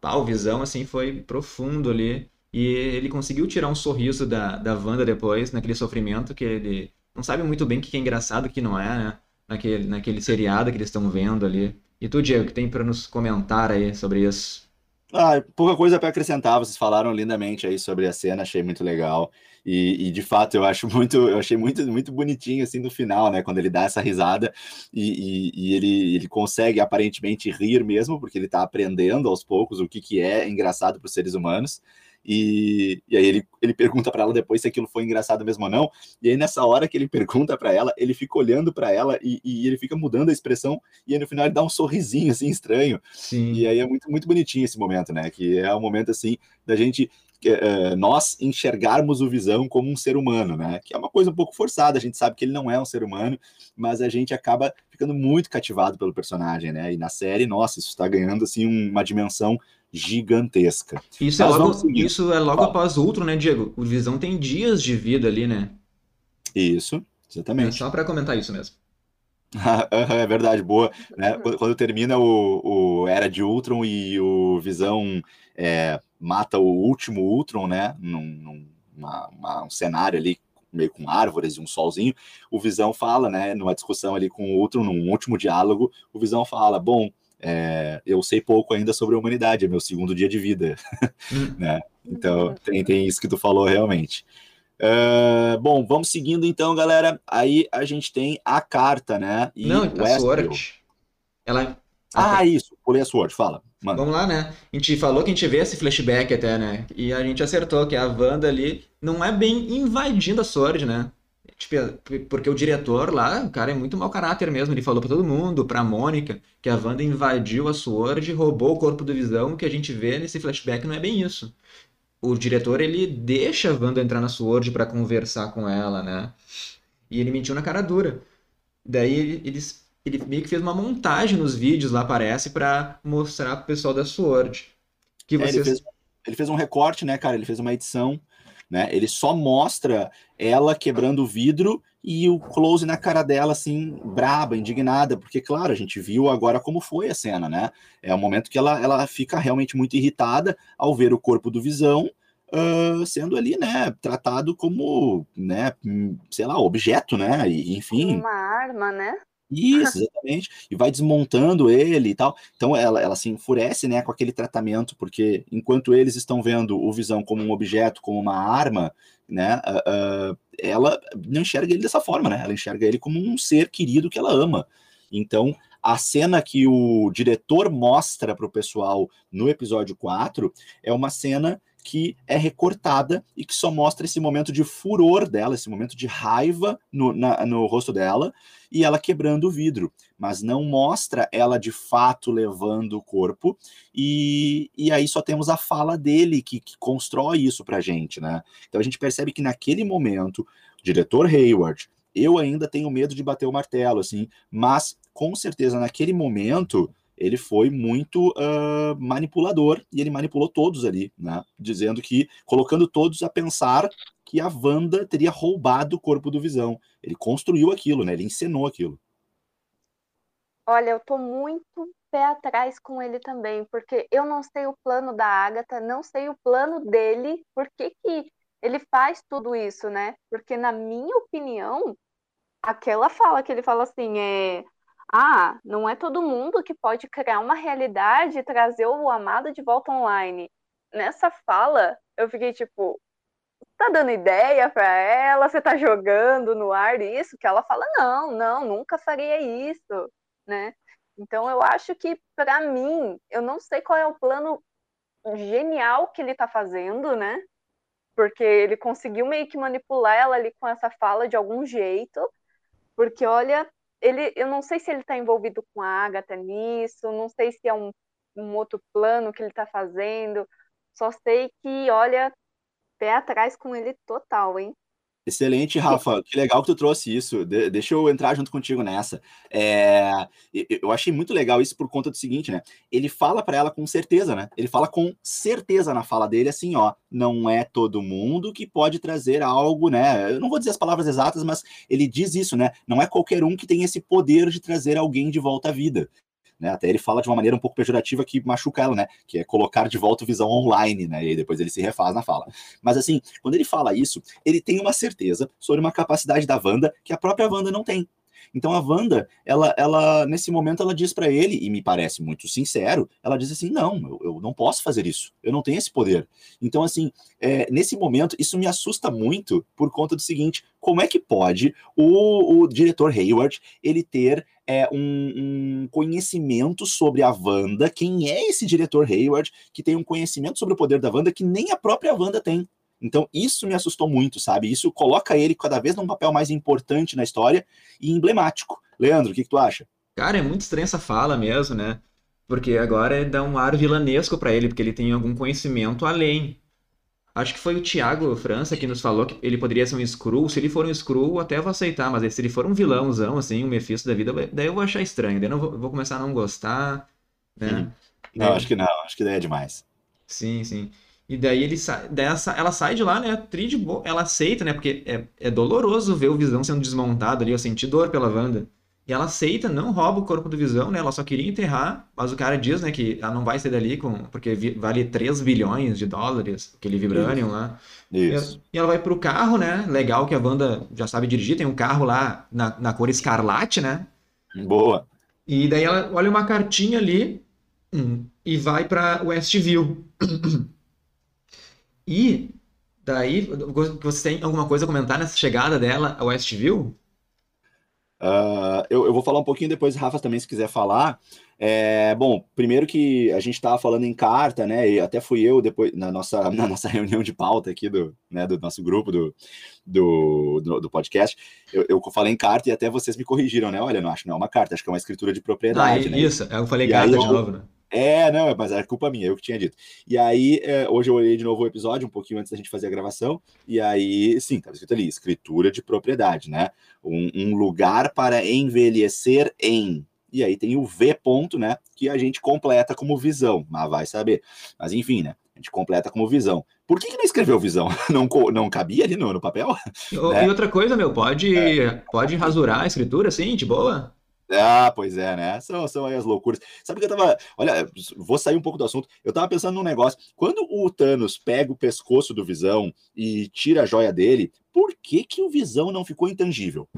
Pá, o Visão assim foi profundo ali e ele conseguiu tirar um sorriso da da Wanda depois, naquele sofrimento que ele não sabe muito bem o que é engraçado e o que não é, né? Naquele naquele seriado que eles estão vendo ali. E tu, Diego, que tem para nos comentar aí sobre isso? Ah, pouca coisa para acrescentar, vocês falaram lindamente aí sobre a cena, achei muito legal. E, e, de fato eu acho muito, eu achei muito, muito bonitinho assim no final, né? Quando ele dá essa risada e, e, e ele, ele consegue aparentemente rir mesmo, porque ele está aprendendo aos poucos o que, que é engraçado para os seres humanos. E, e aí ele, ele pergunta para ela depois se aquilo foi engraçado mesmo ou não. E aí nessa hora que ele pergunta para ela, ele fica olhando para ela e, e, ele fica mudando a expressão. E aí no final ele dá um sorrisinho assim estranho. Sim. E aí é muito, muito bonitinho esse momento, né? Que é um momento assim da gente Uh, nós enxergarmos o Visão como um ser humano, né? Que é uma coisa um pouco forçada, a gente sabe que ele não é um ser humano, mas a gente acaba ficando muito cativado pelo personagem, né? E na série, nossa, isso está ganhando assim uma dimensão gigantesca. Isso é logo, isso é logo após o outro, né, Diego? O Visão tem dias de vida ali, né? Isso, exatamente. É só para comentar isso mesmo. é verdade, boa. Né? Quando termina o, o, Era de Ultron e o Visão é, mata o último Ultron, né? Num, num uma, uma, um cenário ali meio com árvores e um solzinho, o Visão fala, né? Numa discussão ali com o Ultron, num último diálogo, o Visão fala: bom, é, eu sei pouco ainda sobre a humanidade, é meu segundo dia de vida, hum. né? Então tem, tem isso que tu falou realmente. Uh, bom, vamos seguindo então, galera. Aí a gente tem a carta, né? E Não, a Sword. Ela. Ah, isso. Pulei a Sword, fala. Mano. Vamos lá, né? A gente falou que a gente vê esse flashback até, né? E a gente acertou que a Wanda ali não é bem invadindo a Sword, né? Tipo, porque o diretor lá, o cara é muito mau caráter mesmo. Ele falou pra todo mundo, pra Mônica, que a Wanda invadiu a Sword, roubou o corpo do Visão. O que a gente vê nesse flashback não é bem isso. O diretor, ele deixa a Wanda entrar na Sword para conversar com ela, né? E ele mentiu na cara dura. Daí ele, ele, meio que fez uma montagem nos vídeos lá, parece, para mostrar pro pessoal da Sword. Que vocês... É, ele, fez, ele fez um recorte, né, cara? Ele fez uma edição né? Ele só mostra ela quebrando o vidro e o close na cara dela, assim, braba, indignada, porque, claro, a gente viu agora como foi a cena, né? É o momento que ela, ela fica realmente muito irritada ao ver o corpo do Visão uh, sendo ali, né, tratado como, né, sei lá, objeto, né? E, enfim. Uma arma, né? Isso, exatamente. E vai desmontando ele e tal. Então ela, ela se enfurece, né, com aquele tratamento, porque enquanto eles estão vendo o Visão como um objeto, como uma arma, né, uh, uh, ela não enxerga ele dessa forma, né? Ela enxerga ele como um ser querido que ela ama. Então, a cena que o diretor mostra para o pessoal no episódio 4 é uma cena que é recortada e que só mostra esse momento de furor dela, esse momento de raiva no, na, no rosto dela e ela quebrando o vidro, mas não mostra ela de fato levando o corpo e, e aí só temos a fala dele que, que constrói isso pra gente, né? Então a gente percebe que naquele momento, o diretor Hayward, eu ainda tenho medo de bater o martelo, assim, mas com certeza naquele momento ele foi muito uh, manipulador e ele manipulou todos ali, né? Dizendo que, colocando todos a pensar que a Wanda teria roubado o corpo do Visão. Ele construiu aquilo, né? Ele encenou aquilo. Olha, eu tô muito pé atrás com ele também, porque eu não sei o plano da Agatha, não sei o plano dele, por que, que ele faz tudo isso, né? Porque, na minha opinião, aquela fala que ele fala assim, é ah, não é todo mundo que pode criar uma realidade e trazer o amado de volta online. Nessa fala, eu fiquei tipo, tá dando ideia para ela, você tá jogando no ar isso, que ela fala, não, não, nunca faria isso, né? Então eu acho que para mim, eu não sei qual é o plano genial que ele tá fazendo, né? Porque ele conseguiu meio que manipular ela ali com essa fala de algum jeito, porque olha, ele, eu não sei se ele tá envolvido com a Agatha nisso, não sei se é um, um outro plano que ele tá fazendo, só sei que, olha, pé atrás com ele total, hein? Excelente, Rafa. Que legal que tu trouxe isso. De deixa eu entrar junto contigo nessa. É, eu achei muito legal isso por conta do seguinte, né? Ele fala para ela com certeza, né? Ele fala com certeza na fala dele assim, ó, não é todo mundo que pode trazer algo, né? Eu não vou dizer as palavras exatas, mas ele diz isso, né? Não é qualquer um que tem esse poder de trazer alguém de volta à vida. Né? Até ele fala de uma maneira um pouco pejorativa que machuca ela, né? Que é colocar de volta o visão online, né? E depois ele se refaz na fala. Mas assim, quando ele fala isso, ele tem uma certeza sobre uma capacidade da Wanda que a própria Wanda não tem. Então a Wanda, ela, ela nesse momento, ela diz para ele, e me parece muito sincero, ela diz assim: não, eu, eu, não posso fazer isso, eu não tenho esse poder. Então, assim, é, nesse momento, isso me assusta muito por conta do seguinte: como é que pode o, o diretor Hayward ele ter é, um, um, conhecimento sobre a Wanda? Quem é esse diretor Hayward que tem um conhecimento sobre o poder da Wanda que nem a própria Wanda tem? Então, isso me assustou muito, sabe? Isso coloca ele cada vez num papel mais importante na história e emblemático. Leandro, o que, que tu acha? Cara, é muito estranha essa fala mesmo, né? Porque agora dá um ar vilanesco para ele, porque ele tem algum conhecimento além. Acho que foi o Thiago França que nos falou que ele poderia ser um Skrull. Se ele for um Skrull, até vou aceitar, mas se ele for um vilãozão, assim, um Mephisto da vida, daí eu vou achar estranho. Daí eu vou, vou começar a não gostar, né? Não, acho que não, acho que daí é demais. Sim, sim. E daí ele sai, dessa, ela sai de lá, né? Tri de boa, ela aceita, né? Porque é, é doloroso ver o Visão sendo desmontado ali, eu senti dor pela Wanda. E ela aceita, não rouba o corpo do Visão, né? Ela só queria enterrar, mas o cara diz, né, que ela não vai sair dali com, porque vale 3 bilhões de dólares, aquele Vibranium Isso. lá. Isso. E ela vai pro carro, né? Legal que a Wanda já sabe dirigir, tem um carro lá na, na cor escarlate, né? Boa. E daí ela olha uma cartinha ali hum, e vai para Westview. E daí, você tem alguma coisa a comentar nessa chegada dela a Westview? Uh, eu, eu, vou falar um pouquinho depois, Rafa, também, se quiser falar. É, bom, primeiro que a gente estava falando em carta, né? E até fui eu depois na nossa, na nossa reunião de pauta aqui do, né, do nosso grupo do, do, do, do podcast. Eu, eu, falei em carta e até vocês me corrigiram, né? Olha, não acho não é uma carta, acho que é uma escritura de propriedade. Ah, né? isso, eu falei e carta de novo, né? É, não, mas é culpa minha, eu que tinha dito. E aí, é, hoje eu olhei de novo o episódio, um pouquinho antes da gente fazer a gravação, e aí, sim, estava escrito ali, escritura de propriedade, né? Um, um, lugar para envelhecer em. E aí tem o V ponto, né? Que a gente completa como visão, mas vai saber. Mas enfim, né? A gente completa como visão. Por que, que não escreveu visão? Não, não cabia ali no, no papel? E, né? outra coisa, meu, pode, é. pode rasurar a escritura, assim, de boa? Ah, pois é, né? São, são aí as loucuras. Sabe que eu tava. Olha, vou sair um pouco do assunto. Eu tava pensando num negócio. Quando o Thanos pega o pescoço do Visão e tira a joia dele, por que, que o Visão não ficou intangível?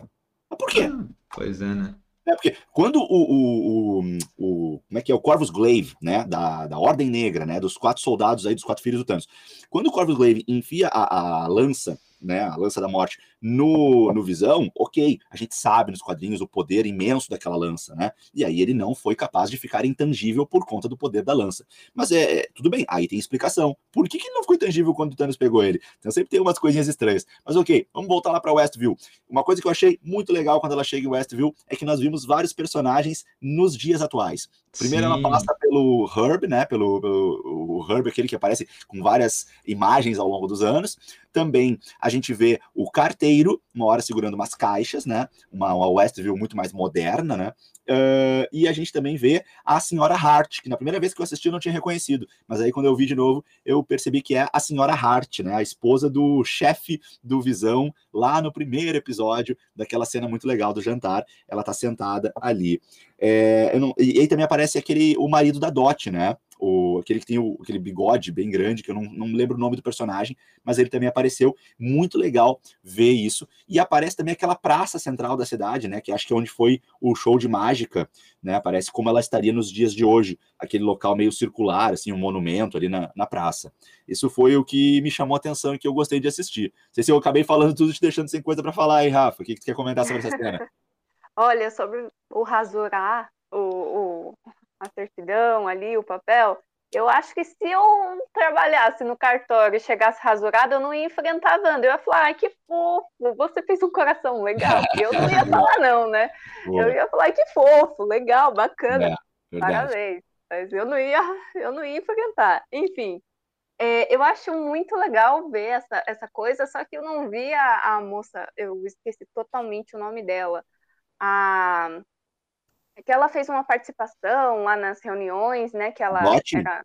por quê? Ah, pois é, né? É porque quando o, o, o, o, como é que é o Corvus Glaive, né, da, da Ordem Negra, né, dos quatro soldados aí dos quatro filhos do Thanos, quando o Corvus Glaive enfia a, a lança né, a lança da morte no, no Visão, ok, a gente sabe nos quadrinhos o poder imenso daquela lança, né? E aí ele não foi capaz de ficar intangível por conta do poder da lança. Mas é, é tudo bem, aí tem explicação. Por que, que ele não ficou intangível quando o Thanos pegou ele? Então sempre tem umas coisinhas estranhas. Mas ok, vamos voltar lá para Westview. Uma coisa que eu achei muito legal quando ela chega em Westview é que nós vimos vários personagens nos dias atuais. Primeiro Sim. ela passa pelo Herb, né? Pelo, pelo o Herb, aquele que aparece com várias imagens ao longo dos anos. Também a gente vê o carteiro, uma hora segurando umas caixas, né? Uma, uma Westview muito mais moderna, né? Uh, e a gente também vê a senhora Hart, que na primeira vez que eu assisti eu não tinha reconhecido, mas aí quando eu vi de novo eu percebi que é a senhora Hart, né, a esposa do chefe do Visão, lá no primeiro episódio daquela cena muito legal do jantar, ela tá sentada ali. É, não, e aí também aparece aquele o marido da Dot, né? O, aquele que tem o, aquele bigode bem grande, que eu não, não lembro o nome do personagem, mas ele também apareceu. Muito legal ver isso. E aparece também aquela praça central da cidade, né? Que acho que é onde foi o show de mágica, né? Aparece como ela estaria nos dias de hoje, aquele local meio circular, assim, um monumento ali na, na praça. Isso foi o que me chamou a atenção e que eu gostei de assistir. Não sei se eu acabei falando tudo te deixando sem coisa para falar aí, Rafa. O que, que tu quer comentar sobre essa cena? Olha, sobre o rasurar, o, o, a certidão ali, o papel, eu acho que se eu trabalhasse no cartório e chegasse rasurado, eu não ia enfrentar a Wanda. Eu ia falar, ai, que fofo, você fez um coração legal. eu não ia falar, não, né? Boa. Eu ia falar, que fofo, legal, bacana, é, parabéns. Mas eu não ia, eu não ia enfrentar. Enfim, é, eu acho muito legal ver essa, essa coisa, só que eu não vi a, a moça, eu esqueci totalmente o nome dela. A que ela fez uma participação lá nas reuniões, né? Que ela Bote? era.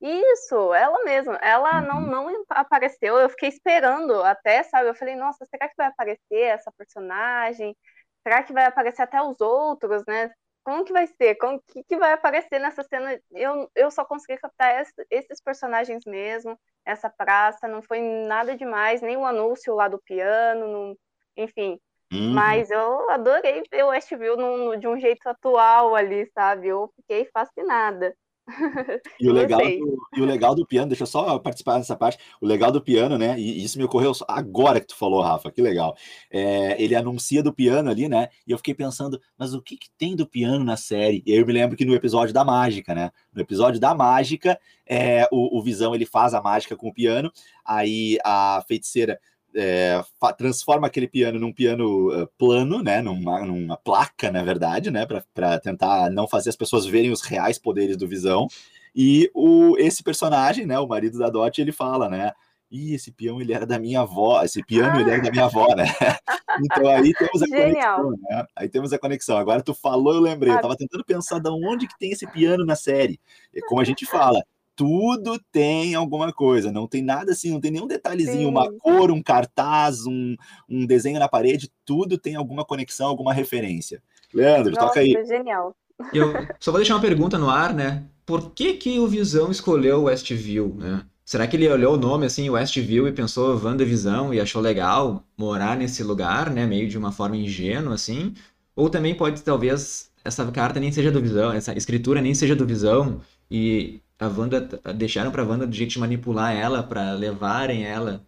Isso, ela mesma. Ela uhum. não, não apareceu. Eu fiquei esperando até, sabe? Eu falei, nossa, será que vai aparecer essa personagem? Será que vai aparecer até os outros, né? Como que vai ser? Como que, que vai aparecer nessa cena? Eu, eu só consegui captar esse, esses personagens mesmo, essa praça, não foi nada demais, nem o anúncio lá do piano, não, enfim. Uhum. Mas eu adorei ver o Westview no, de um jeito atual ali, sabe? Eu fiquei fascinada. E o, legal do, e o legal do piano, deixa eu só participar dessa parte. O legal do piano, né? E isso me ocorreu agora que tu falou, Rafa, que legal. É, ele anuncia do piano ali, né? E eu fiquei pensando, mas o que, que tem do piano na série? E aí eu me lembro que no episódio da mágica, né? No episódio da mágica, é, o, o Visão ele faz a mágica com o piano, aí a feiticeira é, transforma aquele piano num piano uh, plano, né, numa, numa, placa, na verdade, né, para tentar não fazer as pessoas verem os reais poderes do Visão. E o, esse personagem, né, o marido da Dot, ele fala, né, e esse peão ele era da minha avó, esse piano ah. ele era da minha avó, né? Então aí temos a Genial. conexão, né? Aí temos a conexão. Agora tu falou, eu lembrei. Eu tava tentando pensar de onde que tem esse piano na série. E como a gente fala, tudo tem alguma coisa, não tem nada assim, não tem nenhum detalhezinho, Sim. uma cor, um cartaz, um, um desenho na parede, tudo tem alguma conexão, alguma referência. Leandro, Nossa, toca aí. Genial. Eu só vou deixar uma pergunta no ar, né? Por que que o Visão escolheu Westview, né? Será que ele olhou o nome assim, Westview, e pensou WandaVisão e achou legal morar nesse lugar, né? Meio de uma forma ingênua, assim? Ou também pode, talvez, essa carta nem seja do Visão, essa escritura nem seja do Visão, e a Wanda deixaram para Wanda de jeito de manipular ela para levarem ela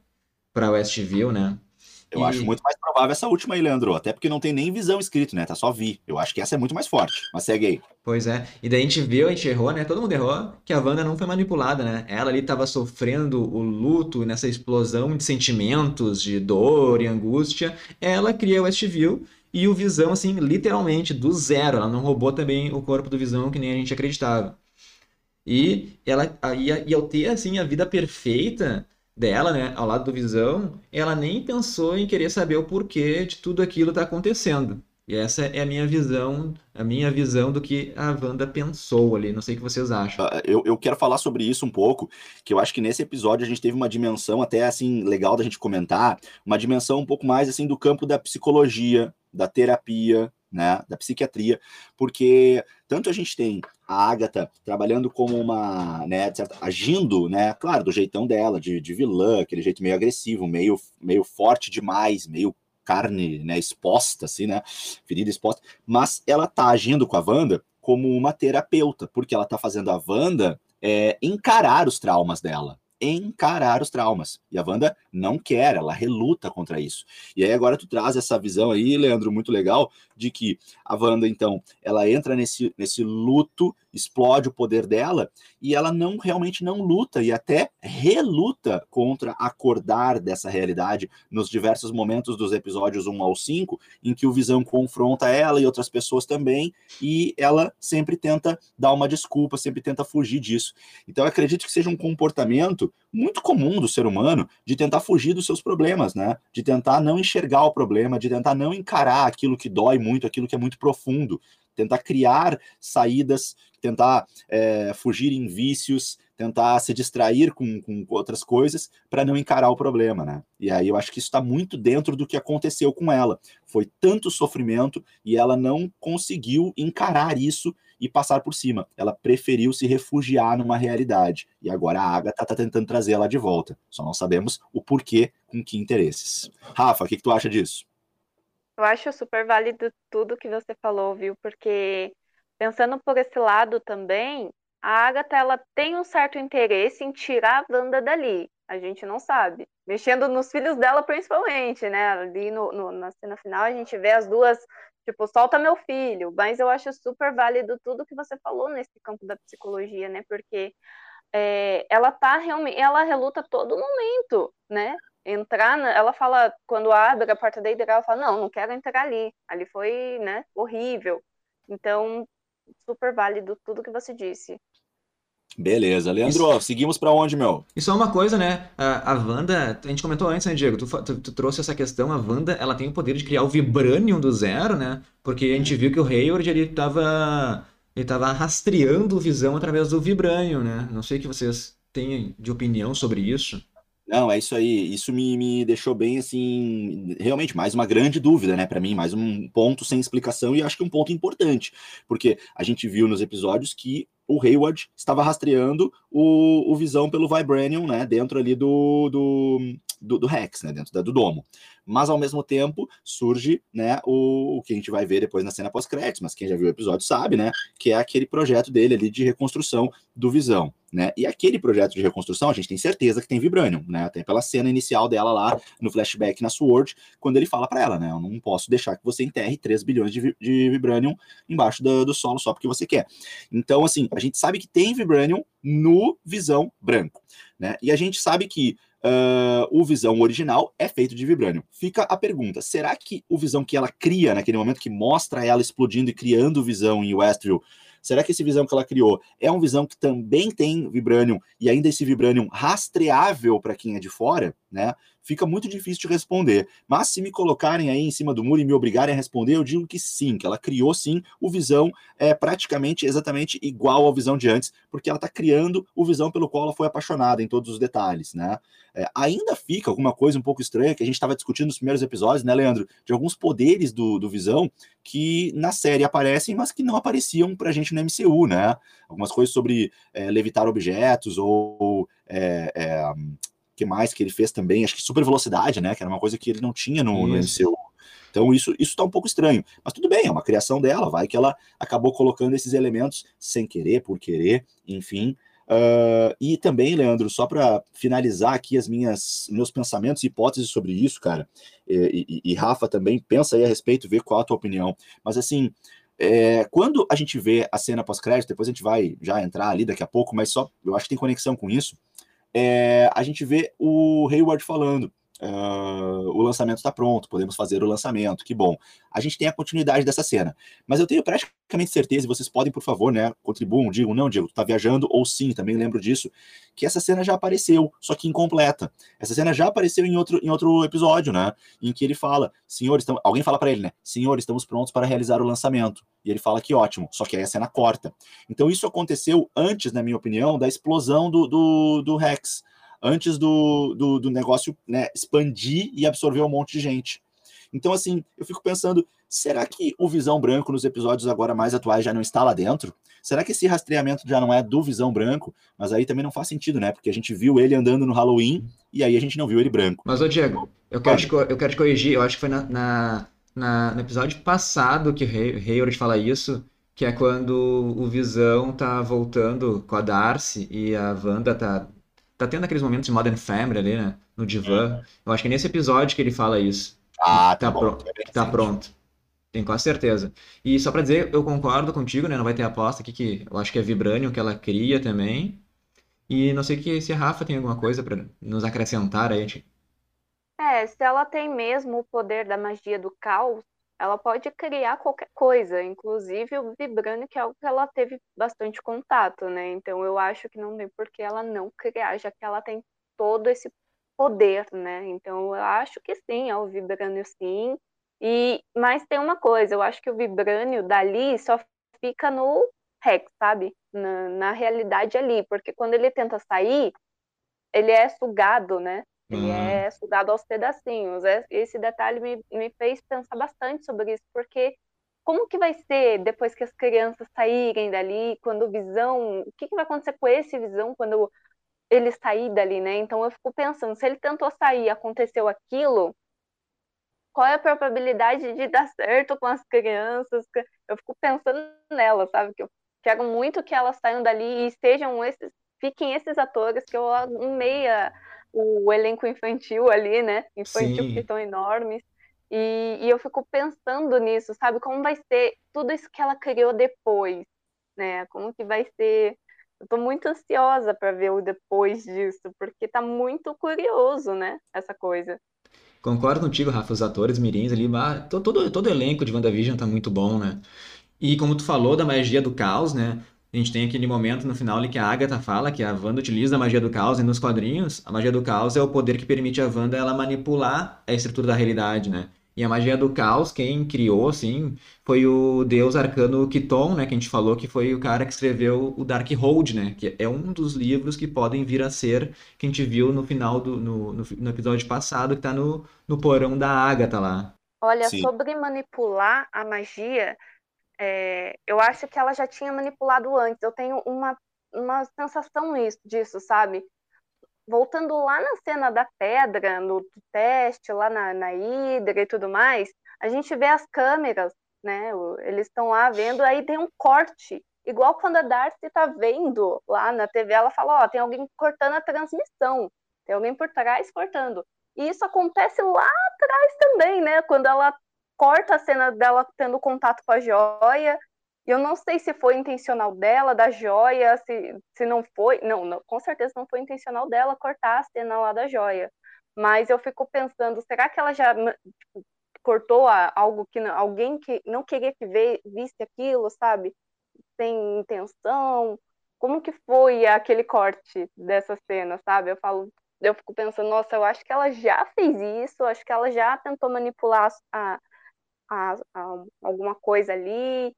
para Westview, né? Eu e... acho muito mais provável essa última aí, Leandro, até porque não tem nem visão escrito, né? Tá só vi. Eu acho que essa é muito mais forte. Mas segue aí. Pois é. E daí a gente viu, a gente errou, né? Todo mundo errou que a Wanda não foi manipulada, né? Ela ali tava sofrendo o luto nessa explosão de sentimentos, de dor e angústia. Ela cria o Westview e o Visão, assim, literalmente, do zero. Ela não roubou também o corpo do Visão que nem a gente acreditava. E ela e, e ter assim a vida perfeita dela, né, ao lado do Visão, ela nem pensou em querer saber o porquê de tudo aquilo tá acontecendo. E essa é a minha visão, a minha visão do que a Wanda pensou ali. Não sei o que vocês acham. Ah, eu, eu quero falar sobre isso um pouco, que eu acho que nesse episódio a gente teve uma dimensão até assim legal da gente comentar, uma dimensão um pouco mais assim do campo da psicologia, da terapia, né, da psiquiatria, porque tanto a gente tem a Agatha trabalhando como uma, né, certa, agindo, né, claro, do jeitão dela, de, de vilã, aquele jeito meio agressivo, meio, meio forte demais, meio carne, né, exposta, assim, né, ferida exposta, mas ela tá agindo com a Wanda como uma terapeuta, porque ela tá fazendo a Wanda é, encarar os traumas dela, encarar os traumas. E a Wanda não quer, ela reluta contra isso. E aí agora tu traz essa visão aí, Leandro, muito legal, de que a Wanda, então, ela entra nesse, nesse luto, explode o poder dela, e ela não realmente não luta, e até reluta contra acordar dessa realidade nos diversos momentos dos episódios 1 ao 5, em que o Visão confronta ela e outras pessoas também, e ela sempre tenta dar uma desculpa, sempre tenta fugir disso. Então acredito que seja um comportamento muito comum do ser humano de tentar fugir dos seus problemas, né? De tentar não enxergar o problema, de tentar não encarar aquilo que dói muito, aquilo que é muito profundo, tentar criar saídas, tentar é, fugir em vícios, tentar se distrair com, com outras coisas para não encarar o problema, né? E aí eu acho que isso está muito dentro do que aconteceu com ela. Foi tanto sofrimento e ela não conseguiu encarar isso e passar por cima. Ela preferiu se refugiar numa realidade. E agora a Agatha está tentando trazer ela de volta. Só não sabemos o porquê, com que interesses. Rafa, o que, que tu acha disso? Eu acho super válido tudo que você falou, viu? Porque pensando por esse lado também, a Agatha ela tem um certo interesse em tirar a Wanda dali. A gente não sabe. Mexendo nos filhos dela, principalmente, né? Ali no, no, na cena final, a gente vê as duas, tipo, solta meu filho. Mas eu acho super válido tudo que você falou nesse campo da psicologia, né? Porque é, ela tá realmente, ela reluta todo momento, né? Entrar, na, ela fala, quando abre a porta da Hydra, ela fala, não, não quero entrar ali. Ali foi, né, horrível. Então, super válido tudo que você disse. Beleza. Leandro, Isso. seguimos para onde, meu? E só uma coisa, né? A, a Wanda, a gente comentou antes, né, Diego? Tu, tu, tu, trouxe essa questão, a Wanda, ela tem o poder de criar o Vibranium do zero, né? Porque a gente viu que o Hayward, ele tava, ele tava rastreando o Visão através do Vibranium, né? Não sei o que vocês têm de opinião sobre isso. Não, é isso aí. Isso me, me deixou bem, assim, realmente, mais uma grande dúvida, né, para mim, mais um ponto sem explicação e acho que um ponto importante, porque a gente viu nos episódios que o Hayward estava rastreando o, o Visão pelo Vibranium, né, dentro ali do, do, do, do Rex, né, dentro da, do domo. Mas, ao mesmo tempo, surge, né, o, o que a gente vai ver depois na cena pós-créditos, mas quem já viu o episódio sabe, né, que é aquele projeto dele ali de reconstrução do Visão. Né? E aquele projeto de reconstrução, a gente tem certeza que tem Vibranium, né? Até pela cena inicial dela lá no flashback na Sword, quando ele fala para ela, né? Eu não posso deixar que você enterre 3 bilhões de, de Vibranium embaixo do, do, solo só porque você quer. Então, assim, a gente sabe que tem Vibranium no Visão branco, né? E a gente sabe que uh, o Visão original é feito de Vibranium. Fica a pergunta: será que o Visão que ela cria naquele momento que mostra ela explodindo e criando Visão em Westview Será que esse visão que ela criou é um visão que também tem vibranium e ainda esse vibranium rastreável para quem é de fora, né? Fica muito difícil de responder. Mas se me colocarem aí em cima do muro e me obrigarem a responder, eu digo que sim, que ela criou sim o visão é praticamente exatamente igual ao visão de antes, porque ela está criando o visão pelo qual ela foi apaixonada em todos os detalhes, né? É, ainda fica alguma coisa um pouco estranha que a gente estava discutindo nos primeiros episódios, né, Leandro? De alguns poderes do, do visão que na série aparecem, mas que não apareciam pra gente no MCU, né? Algumas coisas sobre é, levitar objetos ou é, é, que mais que ele fez também? Acho que super velocidade, né? Que era uma coisa que ele não tinha no, no MCU. Então isso isso está um pouco estranho, mas tudo bem, é uma criação dela, vai que ela acabou colocando esses elementos sem querer, por querer, enfim. Uh, e também, Leandro, só para finalizar aqui as minhas meus pensamentos e hipóteses sobre isso, cara, e, e, e, Rafa também pensa aí a respeito, vê qual a tua opinião. Mas assim, é, quando a gente vê a cena pós-crédito, depois a gente vai já entrar ali daqui a pouco, mas só eu acho que tem conexão com isso. É, a gente vê o Hayward falando Uh, o lançamento está pronto, podemos fazer o lançamento, que bom. A gente tem a continuidade dessa cena, mas eu tenho praticamente certeza, e vocês podem, por favor, né, contribuam, digam, não, Diego, tu tá viajando, ou sim, também lembro disso, que essa cena já apareceu, só que incompleta. Essa cena já apareceu em outro, em outro episódio, né, em que ele fala, senhor, estamos... alguém fala para ele, né, senhor, estamos prontos para realizar o lançamento. E ele fala que ótimo, só que aí a cena corta. Então isso aconteceu antes, na minha opinião, da explosão do, do, do Rex antes do, do, do negócio né, expandir e absorver um monte de gente. Então, assim, eu fico pensando, será que o Visão Branco nos episódios agora mais atuais já não está lá dentro? Será que esse rastreamento já não é do Visão Branco? Mas aí também não faz sentido, né? Porque a gente viu ele andando no Halloween e aí a gente não viu ele branco. Mas, ô Diego, eu quero, te, eu quero te corrigir, eu acho que foi na, na, na no episódio passado que o Hayward fala isso, que é quando o Visão tá voltando com a Darcy e a Wanda tá tá tendo aqueles momentos de Modern Family ali, né? No divã. Eu acho que é nesse episódio que ele fala isso. Ah, tá, tá, bom, é tá pronto. Tenho quase certeza. E só pra dizer, eu concordo contigo, né? Não vai ter aposta aqui que eu acho que é Vibranium que ela cria também. E não sei que se a Rafa tem alguma coisa para nos acrescentar aí. É, se ela tem mesmo o poder da magia do caos, ela pode criar qualquer coisa, inclusive o Vibranium, que é algo que ela teve bastante contato, né? Então eu acho que não tem por que ela não criar, já que ela tem todo esse poder, né? Então eu acho que sim, é o Vibranium sim. E mas tem uma coisa, eu acho que o Vibranium dali só fica no Rex, sabe? Na, na realidade ali, porque quando ele tenta sair, ele é sugado, né? Ele uhum. é sugado aos pedacinhos. É, esse detalhe me, me fez pensar bastante sobre isso, porque como que vai ser depois que as crianças saírem dali, quando o Visão, o que, que vai acontecer com esse Visão quando ele sair dali, né? Então eu fico pensando, se ele tentou sair, aconteceu aquilo, qual é a probabilidade de dar certo com as crianças? Eu fico pensando nela, sabe? Que eu quero muito que elas saiam dali e sejam esses, fiquem esses atores que eu amei a, o elenco infantil ali, né? Infantil Sim. que estão enormes. E, e eu fico pensando nisso, sabe? Como vai ser tudo isso que ela criou depois, né? Como que vai ser eu tô muito ansiosa para ver o depois disso, porque tá muito curioso, né? Essa coisa. Concordo contigo, Rafa, os atores mirins ali, todo, todo, elenco de WandaVision tá muito bom, né? E como tu falou da magia do caos, né? A gente tem aquele momento no final ali que a Agatha fala que a Wanda utiliza a magia do caos e nos quadrinhos, a magia do caos é o poder que permite a Wanda ela manipular a estrutura da realidade, né? E a magia do caos, quem criou, assim, foi o deus arcano Kiton, né? Que a gente falou que foi o cara que escreveu o Darkhold, né? Que é um dos livros que podem vir a ser, que a gente viu no final do no, no, no episódio passado, que tá no, no porão da Ágata lá. Olha, Sim. sobre manipular a magia, é, eu acho que ela já tinha manipulado antes. Eu tenho uma, uma sensação disso, sabe? voltando lá na cena da pedra, no teste, lá na, na Hidra e tudo mais, a gente vê as câmeras, né? Eles estão lá vendo, aí tem um corte. Igual quando a Darcy tá vendo lá na TV, ela fala, ó, oh, tem alguém cortando a transmissão, tem alguém por trás cortando. E isso acontece lá atrás também, né? Quando ela corta a cena dela tendo contato com a joia, eu não sei se foi intencional dela, da joia, se, se não foi. Não, não, com certeza não foi intencional dela cortar a cena lá da joia. Mas eu fico pensando, será que ela já tipo, cortou algo que não, alguém que não queria que vê, visse aquilo, sabe? Sem intenção? Como que foi aquele corte dessa cena, sabe? Eu falo, eu fico pensando, nossa, eu acho que ela já fez isso, acho que ela já tentou manipular a, a, a alguma coisa ali,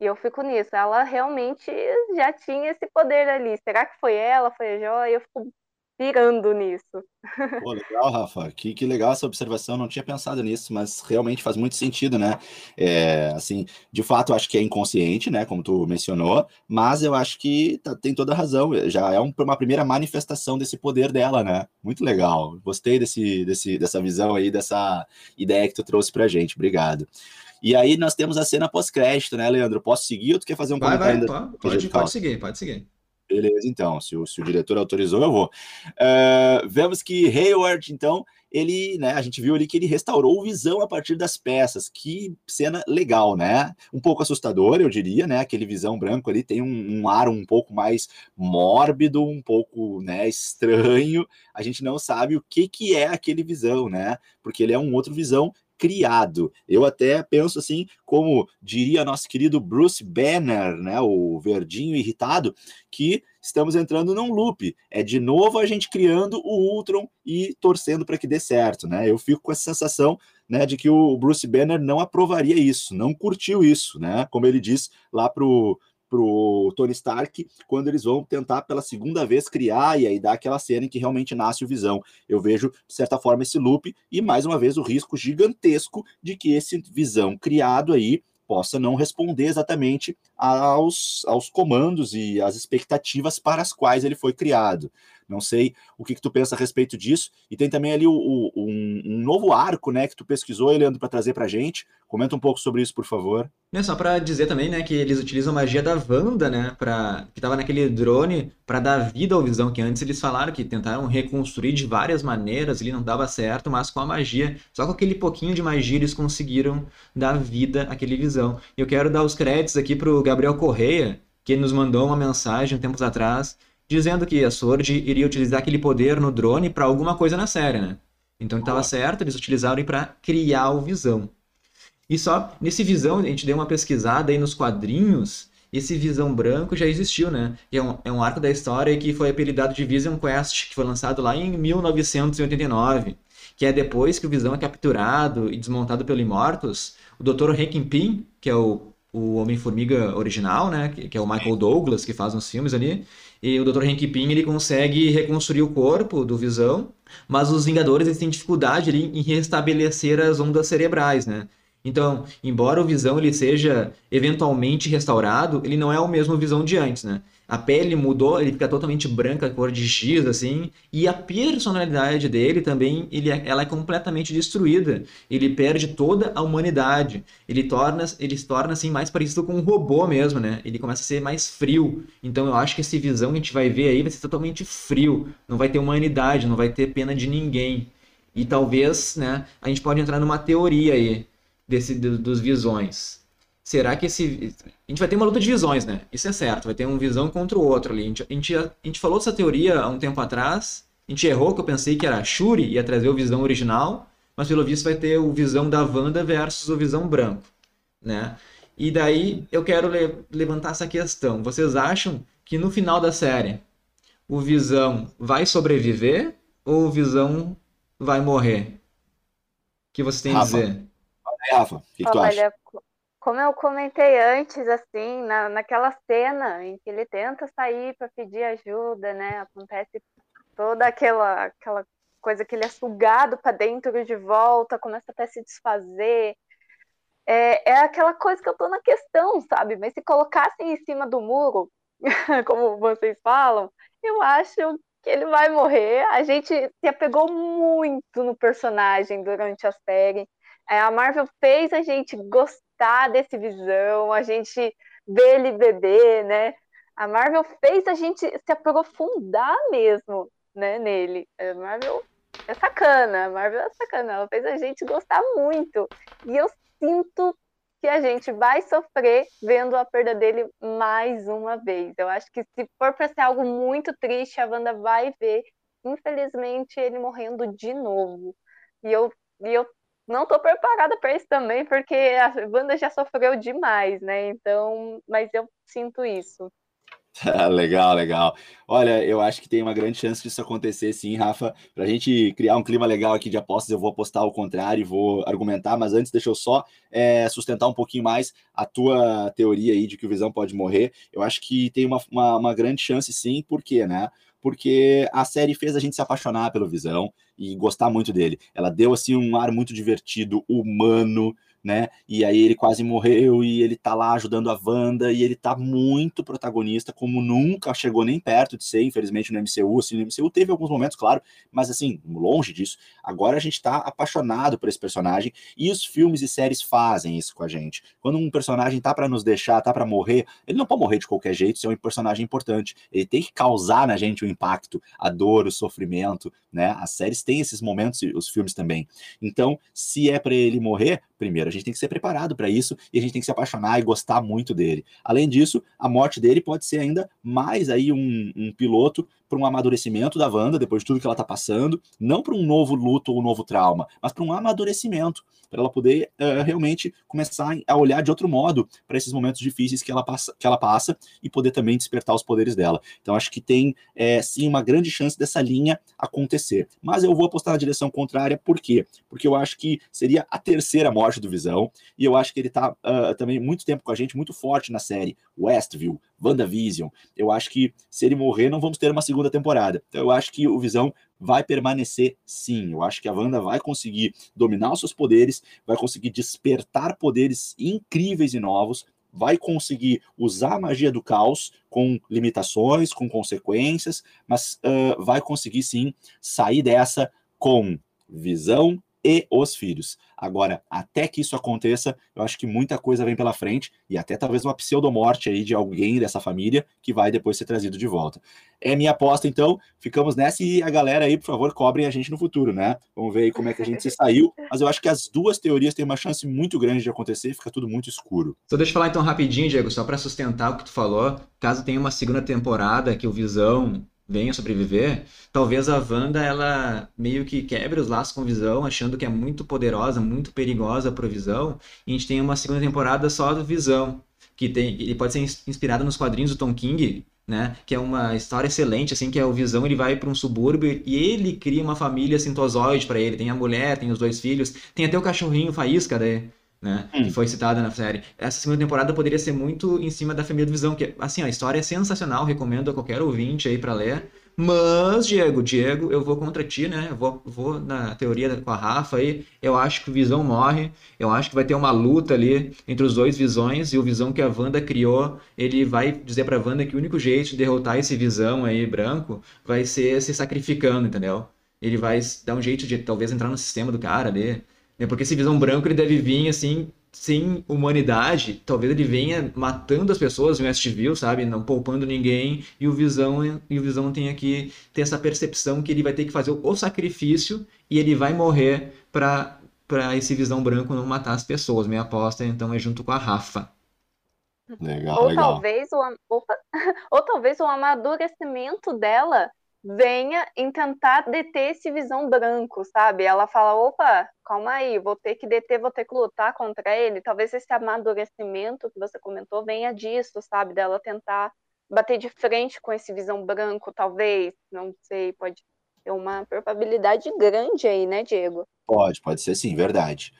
e eu fico nisso. Ela realmente já tinha esse poder ali. Será que foi ela? Foi a Joia? Eu fico pirando nisso. Pô, legal, Rafa. Que, que legal essa observação. Não tinha pensado nisso, mas realmente faz muito sentido, né? É, assim, de fato, acho que é inconsciente, né? Como tu mencionou, mas eu acho que tá, tem toda a razão. Já é um, uma primeira manifestação desse poder dela, né? Muito legal. Gostei desse, desse, dessa visão aí, dessa ideia que tu trouxe pra gente. Obrigado. E aí nós temos a cena pós-crédito, né, Leandro? Posso seguir ou tu quer fazer um vai, comentário? Vai, pode, pode, pode seguir, pode seguir. Beleza, então, se o, se o diretor autorizou, eu vou. Uh, vemos que Hayward, então, ele, né, a gente viu ali que ele restaurou Visão a partir das peças. Que cena legal, né? Um pouco assustador, eu diria, né? Aquele Visão branco ali tem um, um ar um pouco mais mórbido, um pouco, né, estranho. A gente não sabe o que que é aquele Visão, né? Porque ele é um outro Visão criado. Eu até penso assim, como diria nosso querido Bruce Banner, né, o verdinho irritado, que estamos entrando num loop. É de novo a gente criando o Ultron e torcendo para que dê certo, né? Eu fico com essa sensação, né, de que o Bruce Banner não aprovaria isso, não curtiu isso, né? Como ele diz lá pro pro Tony Stark quando eles vão tentar pela segunda vez criar e aí dar aquela cena em que realmente nasce o Visão. Eu vejo, de certa forma, esse loop e, mais uma vez, o risco gigantesco de que esse Visão criado aí possa não responder exatamente aos, aos comandos e às expectativas para as quais ele foi criado. Não sei o que, que tu pensa a respeito disso. E tem também ali o, o, um, um, novo arco, né, que tu pesquisou, Leandro, para trazer para gente. Comenta um pouco sobre isso, por favor. É só para dizer também, né, que eles utilizam a magia da Wanda, né, para que estava naquele drone para dar vida ao Visão, que antes eles falaram que tentaram reconstruir de várias maneiras, ele não dava certo, mas com a magia, só com aquele pouquinho de magia eles conseguiram dar vida àquele Visão. Eu quero dar os créditos aqui pro Gabriel Correia, que nos mandou uma mensagem tempos atrás dizendo que a Sword iria utilizar aquele poder no drone para alguma coisa na série, né? Então estava certo, eles utilizaram para criar o Visão. E só nesse Visão, a gente deu uma pesquisada aí nos quadrinhos, esse Visão Branco já existiu, né? É um, é um arco da história que foi apelidado de Vision Quest, que foi lançado lá em 1989, que é depois que o Visão é capturado e desmontado pelo Immortus, o Dr. Hank Pym, que é o, o Homem-Formiga original, né? Que, que é o Michael Douglas, que faz uns filmes ali, e o Dr. Hank Pym ele consegue reconstruir o corpo do Visão, mas os Vingadores têm dificuldade ali em restabelecer as ondas cerebrais, né? Então, embora o Visão ele seja eventualmente restaurado, ele não é o mesmo Visão de antes, né? A pele mudou, ele fica totalmente branca, cor de giz, assim, e a personalidade dele também, ele, é, ela é completamente destruída. Ele perde toda a humanidade. Ele torna, ele se torna assim mais parecido com um robô mesmo, né? Ele começa a ser mais frio. Então eu acho que esse visão que a gente vai ver aí vai ser totalmente frio. Não vai ter humanidade, não vai ter pena de ninguém. E talvez, né, a gente pode entrar numa teoria aí desse dos visões será que esse. A gente vai ter uma luta de visões, né? Isso é certo, vai ter um visão contra o outro ali. A gente, a gente, a gente falou dessa teoria há um tempo atrás, a gente errou, que eu pensei que era a Shuri, ia trazer o visão original, mas pelo visto vai ter o visão da Wanda versus o visão branco, né? E daí eu quero le levantar essa questão. Vocês acham que no final da série o Visão vai sobreviver ou o Visão vai morrer? O que vocês têm a dizer? Rafa, o que, que tu acha? Como eu comentei antes, assim, na, naquela cena em que ele tenta sair para pedir ajuda, né? Acontece toda aquela, aquela coisa que ele é sugado para dentro de volta, começa até a se desfazer. É, é aquela coisa que eu tô na questão, sabe? Mas se colocassem em cima do muro, como vocês falam, eu acho que ele vai morrer. A gente se apegou muito no personagem durante a série. É, a Marvel fez a gente gostar desse visão, a gente vê ele beber, né? A Marvel fez a gente se aprofundar mesmo, né, nele. A Marvel é sacana, a Marvel é sacana, ela fez a gente gostar muito. E eu sinto que a gente vai sofrer vendo a perda dele mais uma vez. Eu acho que se for para ser algo muito triste, a Wanda vai ver, infelizmente, ele morrendo de novo. E eu, e eu não tô preparada para isso também, porque a banda já sofreu demais, né? Então, mas eu sinto isso. legal, legal. Olha, eu acho que tem uma grande chance disso acontecer, sim, Rafa. Para a gente criar um clima legal aqui de apostas, eu vou apostar ao contrário e vou argumentar, mas antes deixa eu só é, sustentar um pouquinho mais a tua teoria aí de que o Visão pode morrer. Eu acho que tem uma, uma, uma grande chance, sim, por quê, né? Porque a série fez a gente se apaixonar pelo Visão e gostar muito dele. Ela deu assim um ar muito divertido, humano, né? E aí ele quase morreu e ele tá lá ajudando a Wanda e ele tá muito protagonista, como nunca chegou nem perto de ser, infelizmente, no MCU. Assim, no MCU teve alguns momentos, claro, mas assim, longe disso. Agora a gente tá apaixonado por esse personagem e os filmes e séries fazem isso com a gente. Quando um personagem tá para nos deixar, tá para morrer, ele não pode morrer de qualquer jeito, se é um personagem importante. Ele tem que causar na gente o impacto, a dor, o sofrimento, né? As séries têm esses momentos e os filmes também. Então, se é para ele morrer, primeiro, gente tem que ser preparado para isso e a gente tem que se apaixonar e gostar muito dele. Além disso, a morte dele pode ser ainda mais aí um, um piloto para um amadurecimento da Wanda, depois de tudo que ela está passando, não para um novo luto ou um novo trauma, mas para um amadurecimento, para ela poder uh, realmente começar a olhar de outro modo para esses momentos difíceis que ela, passa, que ela passa e poder também despertar os poderes dela. Então, acho que tem, é, sim, uma grande chance dessa linha acontecer. Mas eu vou apostar na direção contrária, por quê? Porque eu acho que seria a terceira morte do Visão, e eu acho que ele está uh, também muito tempo com a gente, muito forte na série Westview, WandaVision. Eu acho que se ele morrer, não vamos ter uma segunda temporada. Então eu acho que o Visão vai permanecer sim. Eu acho que a Wanda vai conseguir dominar os seus poderes, vai conseguir despertar poderes incríveis e novos, vai conseguir usar a magia do caos com limitações, com consequências, mas uh, vai conseguir sim sair dessa com visão e os filhos. Agora, até que isso aconteça, eu acho que muita coisa vem pela frente e até talvez uma pseudomorte aí de alguém dessa família que vai depois ser trazido de volta. É minha aposta, então. Ficamos nessa e a galera aí, por favor, cobrem a gente no futuro, né? Vamos ver aí como é que a gente se saiu. Mas eu acho que as duas teorias têm uma chance muito grande de acontecer fica tudo muito escuro. Só deixa eu falar então rapidinho, Diego, só para sustentar o que tu falou. Caso tenha uma segunda temporada que o Visão venha sobreviver, talvez a Wanda ela meio que quebre os laços com Visão, achando que é muito poderosa, muito perigosa pro Visão, e a gente tem uma segunda temporada só do Visão, que tem, ele pode ser inspirado nos quadrinhos do Tom King, né? Que é uma história excelente, assim, que é o Visão, ele vai para um subúrbio e ele cria uma família sintozoide para ele. Tem a mulher, tem os dois filhos, tem até o cachorrinho Faísca, daí né? Hum. Que foi citada na série. Essa segunda temporada poderia ser muito em cima da família do Visão, que, assim, a história é sensacional, recomendo a qualquer ouvinte aí para ler, Mas, Diego, Diego, eu vou contra ti, né? Eu vou, vou na teoria com a Rafa aí. Eu acho que o Visão morre. Eu acho que vai ter uma luta ali entre os dois Visões. E o Visão que a Wanda criou, ele vai dizer pra Wanda que o único jeito de derrotar esse Visão aí branco vai ser se sacrificando, entendeu? Ele vai dar um jeito de talvez entrar no sistema do cara ali. Né? Porque esse Visão branco ele deve vir assim sem humanidade, talvez ele venha matando as pessoas em Westview, sabe? Não poupando ninguém, e o Visão, e o Visão tenha que ter essa percepção que ele vai ter que fazer o sacrifício e ele vai morrer para para esse Visão Branco não matar as pessoas. Minha aposta, então, é junto com a Rafa. Legal, ou legal. talvez o, opa, ou talvez o amadurecimento dela venha em tentar deter esse visão branco, sabe? Ela fala, opa, calma aí, vou ter que deter, vou ter que lutar contra ele. Talvez esse amadurecimento que você comentou venha disso, sabe? Dela tentar bater de frente com esse visão branco, talvez, não sei, pode ter uma probabilidade grande aí, né, Diego? Pode, pode ser sim, verdade.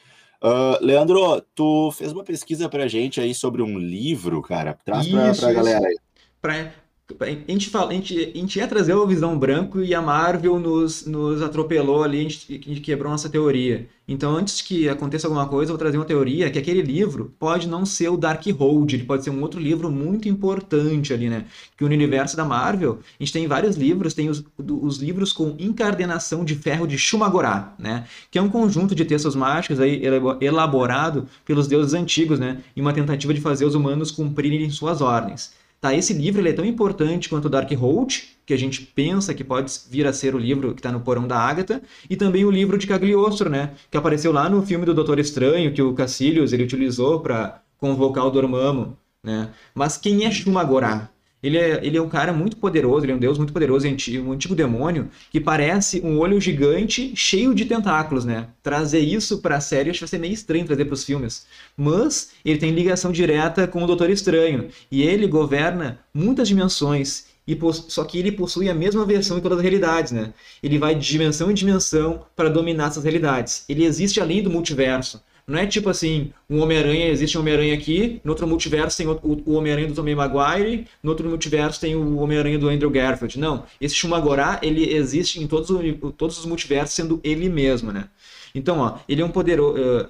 Uh, Leandro, tu fez uma pesquisa pra gente aí sobre um livro, cara. Traz pra, Isso, pra isso. galera aí. Pra, a gente, fala, a, gente, a gente ia trazer o Visão Branco e a Marvel nos, nos atropelou ali, a gente, a gente quebrou nossa teoria. Então, antes que aconteça alguma coisa, eu vou trazer uma teoria que aquele livro pode não ser o Darkhold, ele pode ser um outro livro muito importante ali, né? Que o universo da Marvel, a gente tem vários livros, tem os, os livros com encardenação de ferro de Shumagorá, né? Que é um conjunto de textos mágicos aí elaborado pelos deuses antigos, né? Em uma tentativa de fazer os humanos cumprirem suas ordens. Tá, esse livro ele é tão importante quanto o Darkhold, que a gente pensa que pode vir a ser o livro que está no porão da Ágata, e também o livro de Cagliostro, né, que apareceu lá no filme do Doutor Estranho, que o Cassilius ele utilizou para convocar o Dormammu, né? Mas quem é Shumagorá? Ele é, ele é um cara muito poderoso, ele é um deus muito poderoso, um antigo demônio, que parece um olho gigante cheio de tentáculos, né? Trazer isso pra série acho que vai ser meio estranho trazer pros filmes. Mas ele tem ligação direta com o Doutor Estranho. E ele governa muitas dimensões. E só que ele possui a mesma versão em todas as realidades, né? Ele vai de dimensão em dimensão para dominar essas realidades. Ele existe além do multiverso. Não é tipo assim, um Homem-Aranha, existe um Homem-Aranha aqui, no outro multiverso tem o, Homem-Aranha do Tobey Maguire, no outro multiverso tem o Homem-Aranha do Andrew Garfield. Não, esse Shumagorá, ele existe em todos, todos os multiversos, sendo ele mesmo, né? Então, ó, ele é um poderoso... Uh,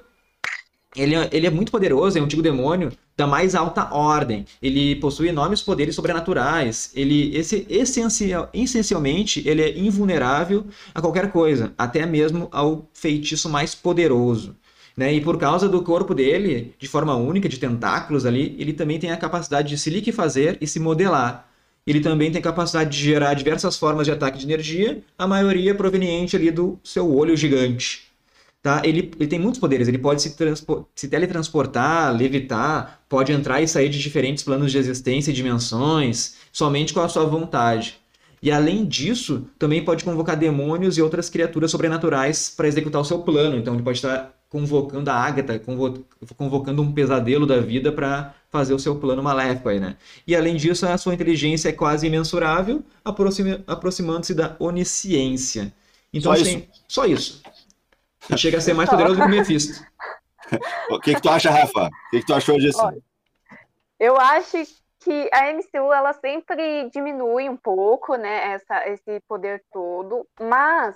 ele é, ele é muito poderoso, é um antigo demônio da mais alta ordem. Ele possui enormes poderes sobrenaturais. Ele, esse, essencial, essencialmente, ele é invulnerável a qualquer coisa, até mesmo ao feitiço mais poderoso. Né? E por causa do corpo dele, de forma única, de tentáculos ali, ele também tem a capacidade de se liquefazer e se modelar. Ele também tem a capacidade de gerar diversas formas de ataque de energia, a maioria proveniente ali do seu olho gigante. Tá? Ele, ele tem muitos poderes, ele pode se, se teletransportar, levitar, pode entrar e sair de diferentes planos de existência e dimensões, somente com a sua vontade. E além disso, também pode convocar demônios e outras criaturas sobrenaturais para executar o seu plano. Então ele pode estar convocando a Agatha, convocando um pesadelo da vida para fazer o seu plano maléfico aí, né? E além disso, a sua inteligência é quase imensurável, aproximando-se da onisciência. Então só tem isso. só isso. E chega a ser mais poderoso do que o Mephisto. O que, que tu acha, Rafa? O que, que tu achou disso? Olha, eu acho que a MCU ela sempre diminui um pouco, né, essa, esse poder todo, mas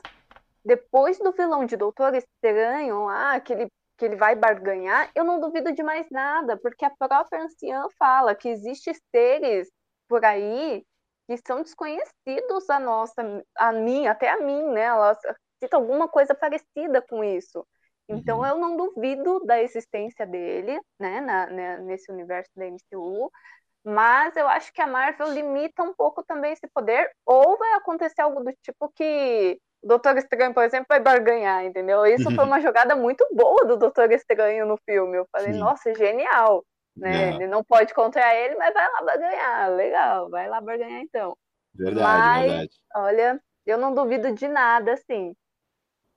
depois do vilão de Doutor Estranho lá, que ele, que ele vai barganhar, eu não duvido de mais nada, porque a própria anciã fala que existem seres por aí que são desconhecidos a nossa, a mim, até a mim, né? Ela cita alguma coisa parecida com isso. Então Uhum. eu não duvido da existência dele, né, na, né, nesse universo da MCU, mas eu acho que a Marvel limita um pouco também esse poder, ou vai acontecer algo do tipo que o Doutor Estranho, por exemplo, vai barganhar, entendeu? Isso foi uma jogada muito boa do Doutor Estranho no filme. Eu falei, Sim. nossa, genial. Né? É. Ele não pode contra ele, mas vai lá barganhar. Legal, vai lá barganhar então. Verdade, Mas- verdade. Olha, eu não duvido de nada, assim.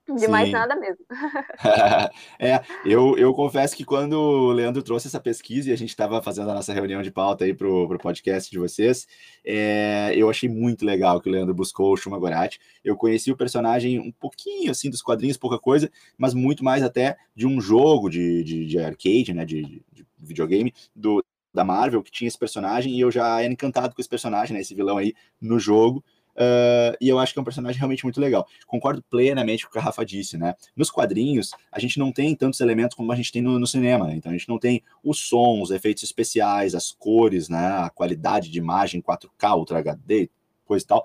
De mais Sim. nada mesmo. é, eu, eu confesso que quando o Leandro trouxe essa pesquisa e a gente estava fazendo a nossa reunião de pauta aí pro, pro podcast de vocês, é, eu achei muito legal que o Leandro buscou o Shuma Gorath. Eu conheci o personagem um pouquinho assim dos quadrinhos, pouca coisa, mas muito mais até de um jogo de, de, de arcade, né, de, de videogame, do, da Marvel, que tinha esse personagem, e eu já era encantado com esse personagem, né, esse vilão aí, no jogo. Uh, e eu acho que é um personagem realmente muito legal. Concordo plenamente com o que a Rafa disse, né? Nos quadrinhos, a gente não tem tantos elementos como a gente tem no, no cinema, né? Então a gente não tem os sons, os efeitos especiais, as cores, né? A qualidade de imagem 4K, Ultra HD, coisa e tal.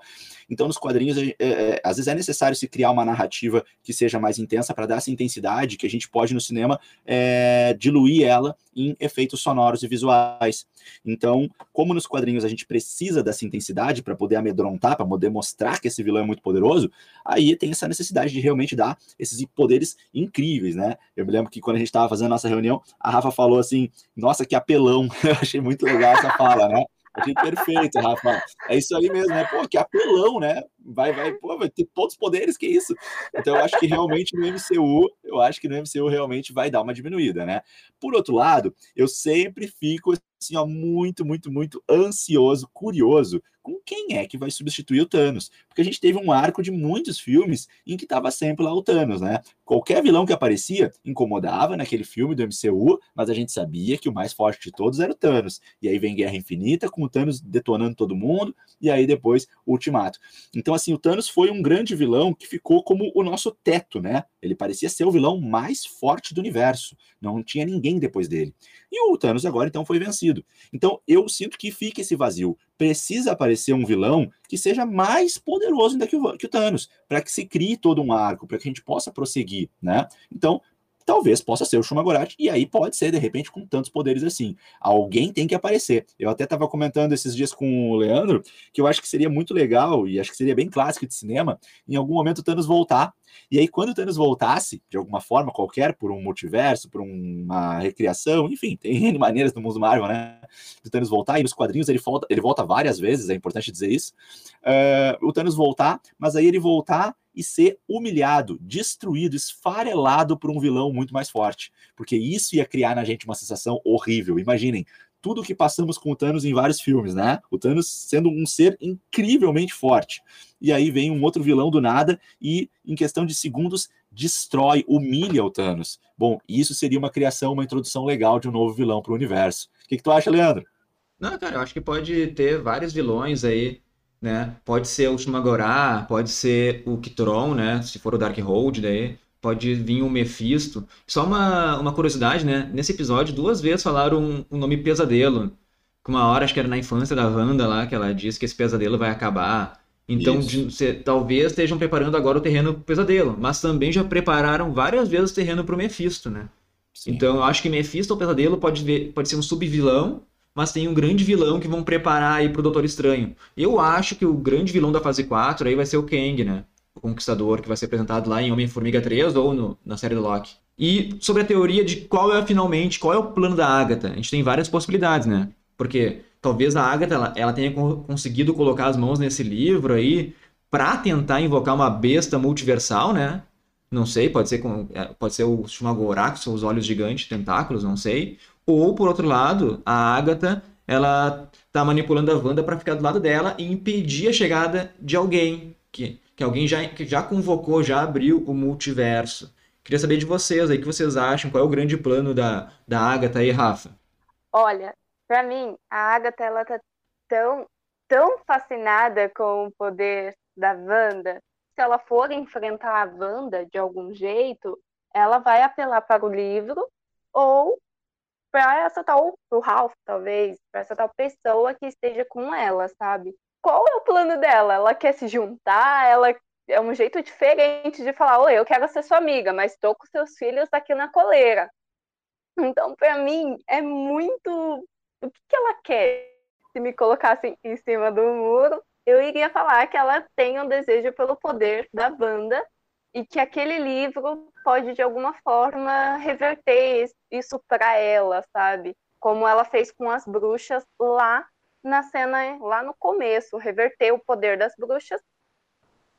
Então, nos quadrinhos, é, é, às vezes é necessário se criar uma narrativa que seja mais intensa para dar essa intensidade que a gente pode no cinema é, diluir ela em efeitos sonoros e visuais. Então, como nos quadrinhos a gente precisa dessa intensidade para poder amedrontar, para poder mostrar que esse vilão é muito poderoso, aí tem essa necessidade de realmente dar esses poderes incríveis, né? Eu me lembro que quando a gente estava fazendo nossa reunião, a Rafa falou assim: Nossa, que apelão! Eu achei muito legal essa fala, né? Achei perfeito, Rafa. É isso aí mesmo, né? Pô, que apelão, né? Vai, vai, pô, vai ter todos os poderes, que isso? Então eu acho que realmente no MCU, eu acho que no MCU realmente vai dar uma diminuída, né? Por outro lado, eu sempre fico assim, ó, muito, muito, muito ansioso, curioso com quem é que vai substituir o Thanos. Porque a gente teve um arco de muitos filmes em que estava sempre lá o Thanos, né? Qualquer vilão que aparecia incomodava naquele filme do MCU, mas a gente sabia que o mais forte de todos era o Thanos. E aí vem Guerra Infinita, com o Thanos detonando todo mundo, e aí depois Ultimato. Então, assim, o Thanos foi um grande vilão que ficou como o nosso teto, né? Ele parecia ser o vilão mais forte do universo. Não tinha ninguém depois dele. E o Thanos agora, então, foi vencido. Então, eu sinto que fica esse vazio. Precisa aparecer um vilão que seja mais poderoso ainda que o, que o Thanos, para que se crie todo um arco, para que a gente possa prosseguir, né? Então, talvez possa ser o Shumagorat, e aí pode ser, de repente, com tantos poderes assim. Alguém tem que aparecer. Eu até estava comentando esses dias com o Leandro, que eu acho que seria muito legal, e acho que seria bem clássico de cinema, em algum momento o Thanos voltar, e aí quando o Thanos voltasse, de alguma forma qualquer, por um multiverso, por uma recriação, enfim, tem maneiras no mundo Marvel, né, do Thanos voltar, e nos quadrinhos ele volta, ele volta várias vezes, é importante dizer isso, uh, o Thanos voltar, mas aí ele voltar e ser humilhado, destruído, esfarelado por um vilão muito mais forte. Porque isso ia criar na gente uma sensação horrível. Imaginem, tudo que passamos com o Thanos em vários filmes, né? O Thanos sendo um ser incrivelmente forte. E aí vem um outro vilão do nada e, em questão de segundos, destrói, humilha o Thanos. Bom, isso seria uma criação, uma introdução legal de um novo vilão para o universo. O que, que tu acha, Leandro? Não, cara, eu acho que pode ter vários vilões aí né? Pode ser o Shumagorá, pode ser o Kitron, né? Se for o Darkhold, daí pode vir o Mephisto. Só uma, uma curiosidade, né? Nesse episódio, duas vezes falaram o um, nome Pesadelo. Uma hora, acho que era na infância da Wanda lá, que ela disse que esse pesadelo vai acabar. Então, de, se, talvez estejam preparando agora o terreno pro pesadelo, mas também já prepararam várias vezes o terreno pro Mephisto, né? Sim. Então, eu acho que Mephisto ou pesadelo pode, ver, pode ser um subvilão mas tem um grande vilão que vão preparar aí pro Doutor Estranho. Eu acho que o grande vilão da fase 4 aí vai ser o Kang, né? O Conquistador, que vai ser apresentado lá em Homem-Formiga 3 ou no, na série do Loki. E sobre a teoria de qual é finalmente, qual é o plano da Agatha, a gente tem várias possibilidades, né? Porque talvez a Agatha ela, ela tenha conseguido colocar as mãos nesse livro aí para tentar invocar uma besta multiversal, né? Não sei, pode ser com, é, pode ser o Shumagorax, os olhos gigantes, tentáculos, não sei. Ou, por outro lado, a Agatha, ela tá manipulando a Wanda para ficar do lado dela e impedir a chegada de alguém, que, que alguém já, que já convocou, já abriu o multiverso. Queria saber de vocês aí, o que vocês acham, qual é o grande plano da, da Agatha aí, Rafa? Olha, para mim, a Agatha, ela tá tão, tão fascinada com o poder da Wanda, se ela for enfrentar a Wanda de algum jeito, ela vai apelar para o livro ou para essa tal, pro Ralph, talvez, para essa tal pessoa que esteja com ela, sabe? Qual é o plano dela? Ela quer se juntar? Ela é um jeito diferente de falar, oi, eu quero ser sua amiga, mas estou com seus filhos aqui na coleira. Então, para mim, é muito. O que, que ela quer? Se me colocassem em cima do muro, eu iria falar que ela tem um desejo pelo poder da banda e que aquele livro pode de alguma forma reverter isso para ela, sabe? Como ela fez com as bruxas lá na cena, lá no começo, reverter o poder das bruxas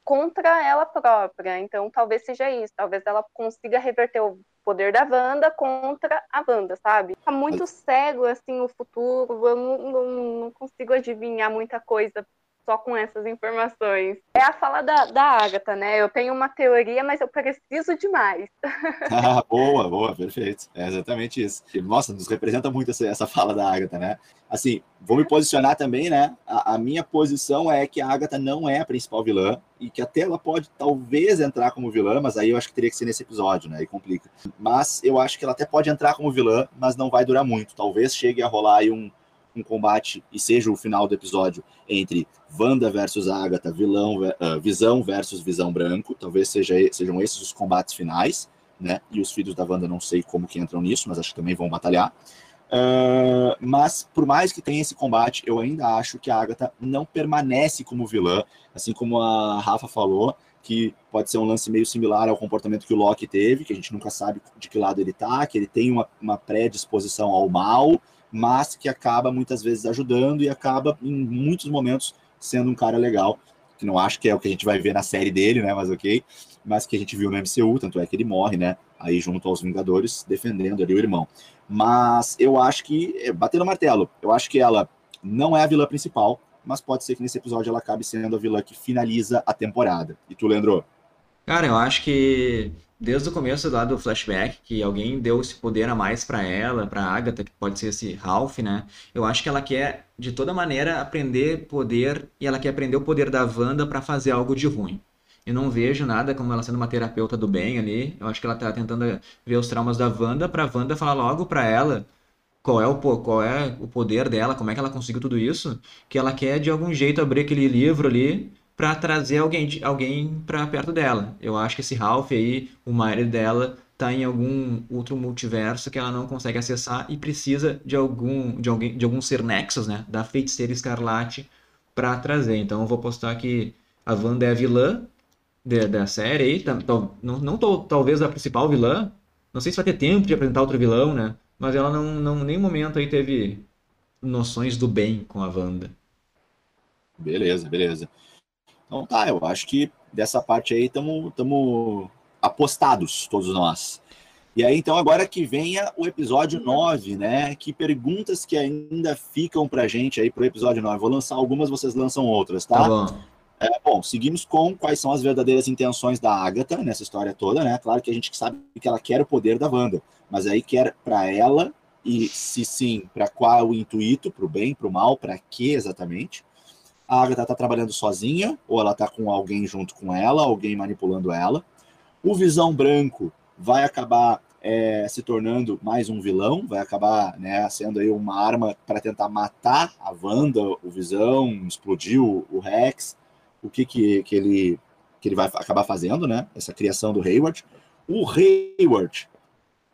contra ela própria. Então, talvez seja isso. Talvez ela consiga reverter o poder da Wanda contra a Wanda, sabe? Tá muito cego, assim, o futuro. Eu não, não, não consigo adivinhar muita coisa só com essas informações. É a fala da, da Agatha, né? Eu tenho uma teoria, mas eu preciso de mais. ah, boa, boa, perfeito. É exatamente isso. Nossa, nos representa muito essa, essa fala da Agatha, né? Assim, vou me posicionar também, né? A, a, minha posição é que a Agatha não é a principal vilã e que até ela pode talvez entrar como vilã, mas aí eu acho que teria que ser nesse episódio, né? Aí complica. Mas eu acho que ela até pode entrar como vilã, mas não vai durar muito. Talvez chegue a rolar aí um um combate e seja o final do episódio entre Wanda versus Agatha, vilão, uh, Visão versus Visão Branco. Talvez seja, sejam esses os combates finais, né? E os filhos da Wanda não sei como que entram nisso, mas acho que também vão batalhar. Uh, mas por mais que tenha esse combate, eu ainda acho que a Agatha não permanece como vilã, assim como a Rafa falou, que pode ser um lance meio similar ao comportamento que o Loki teve, que a gente nunca sabe de que lado ele tá, que ele tem uma, uma predisposição ao mal, mas que acaba muitas vezes ajudando e acaba, em muitos momentos, sendo um cara legal, que não acho que é o que a gente vai ver na série dele, né, mas ok, mas que a gente viu no MCU, tanto é que ele morre, né, aí junto aos Vingadores, defendendo ali o irmão. Mas eu acho que, é, batendo martelo, eu acho que ela não é a vilã principal, mas pode ser que nesse episódio ela acabe sendo a vilã que finaliza a temporada. E tu, Leandro? Cara, eu acho que desde o começo lá do flashback, que alguém deu esse poder a mais para ela, para Agatha, que pode ser esse Ralph, né? Eu acho que ela quer de toda maneira aprender poder e ela quer aprender o poder da Wanda para fazer algo de ruim. Eu não vejo nada como ela sendo uma terapeuta do bem ali. Eu acho que ela tá tentando ver os traumas da Wanda para Wanda falar logo para ela qual é o qual é o poder dela, como é que ela conseguiu tudo isso, que ela quer de algum jeito abrir aquele livro ali para trazer alguém, alguém para perto dela. Eu acho que esse Ralph aí, o marido dela, tá em algum outro multiverso que ela não consegue acessar e precisa de algum de alguém de algum ser Nexus, né, da feiticeira escarlate para trazer. Então eu vou postar que a Wanda é a vilã de, da série aí, não, não tô, talvez a principal vilã. Não sei se vai ter tempo de apresentar outro vilão, né? Mas ela não, não nem momento aí teve noções do bem com a Wanda. Beleza, beleza. Então tá, eu acho que dessa parte aí estamos apostados, todos nós. E aí, então, agora que venha o episódio 9, né? Que perguntas que ainda ficam pra gente aí pro episódio 9. Vou lançar algumas, vocês lançam outras, tá? Tá bom. É, bom, seguimos com quais são as verdadeiras intenções da Agatha nessa história toda, né? Claro que a gente sabe que ela quer o poder da Wanda, mas aí quer para ela e se sim, para qual o intuito, para o bem, para o mal, para que exatamente? A Agatha está trabalhando sozinha, ou ela está com alguém junto com ela, alguém manipulando ela. O Visão Branco vai acabar é, se tornando mais um vilão, vai acabar né, sendo aí uma arma para tentar matar a Wanda, o Visão, explodir o, o Rex, o que, que, que, ele, que ele vai acabar fazendo, né? Essa criação do Hayward. O Hayward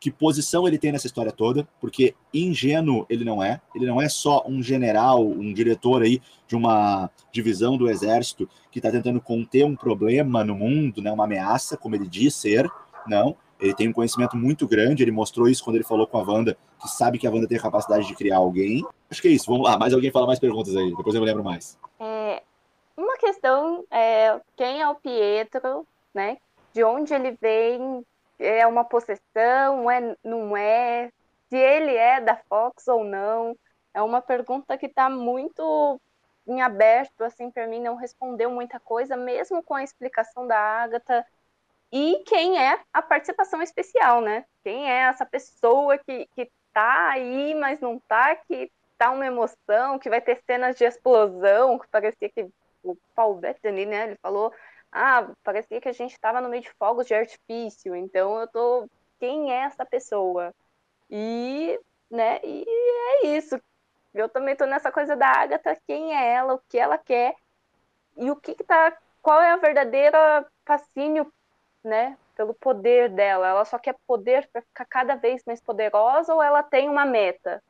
que posição ele tem nessa história toda, porque ingênuo ele não é. Ele não é só um general, um diretor aí de uma divisão do exército que está tentando conter um problema no mundo, né, uma ameaça, como ele diz ser. Não. Ele tem um conhecimento muito grande, ele mostrou isso quando ele falou com a Wanda, que sabe que a Wanda tem a capacidade de criar alguém. Acho que é isso, vamos lá, mais alguém fala mais perguntas aí, depois eu me lembro mais. É, uma questão é quem é o Pietro, né? De onde ele vem, é uma possessão, é, não é, se ele é da Fox ou não. É uma pergunta que está muito em aberto, assim, para mim não respondeu muita coisa, mesmo com a explicação da Agatha. E quem é a participação especial, né? Quem é essa pessoa que, que tá aí, mas não tá, que tá uma emoção, que vai ter cenas de explosão, que parecia que o Paul Bettany, né, ele falou, ah, parecia que a gente estava no meio de fogos de artifício, então eu tô, quem é essa pessoa? E, né, e é isso. Eu também tô nessa coisa da Agatha, quem é ela, o que ela quer e o que, que tá, qual é a verdadeira fascínio, né, pelo poder dela? Ela só quer poder para ficar cada vez mais poderosa ou ela tem uma meta?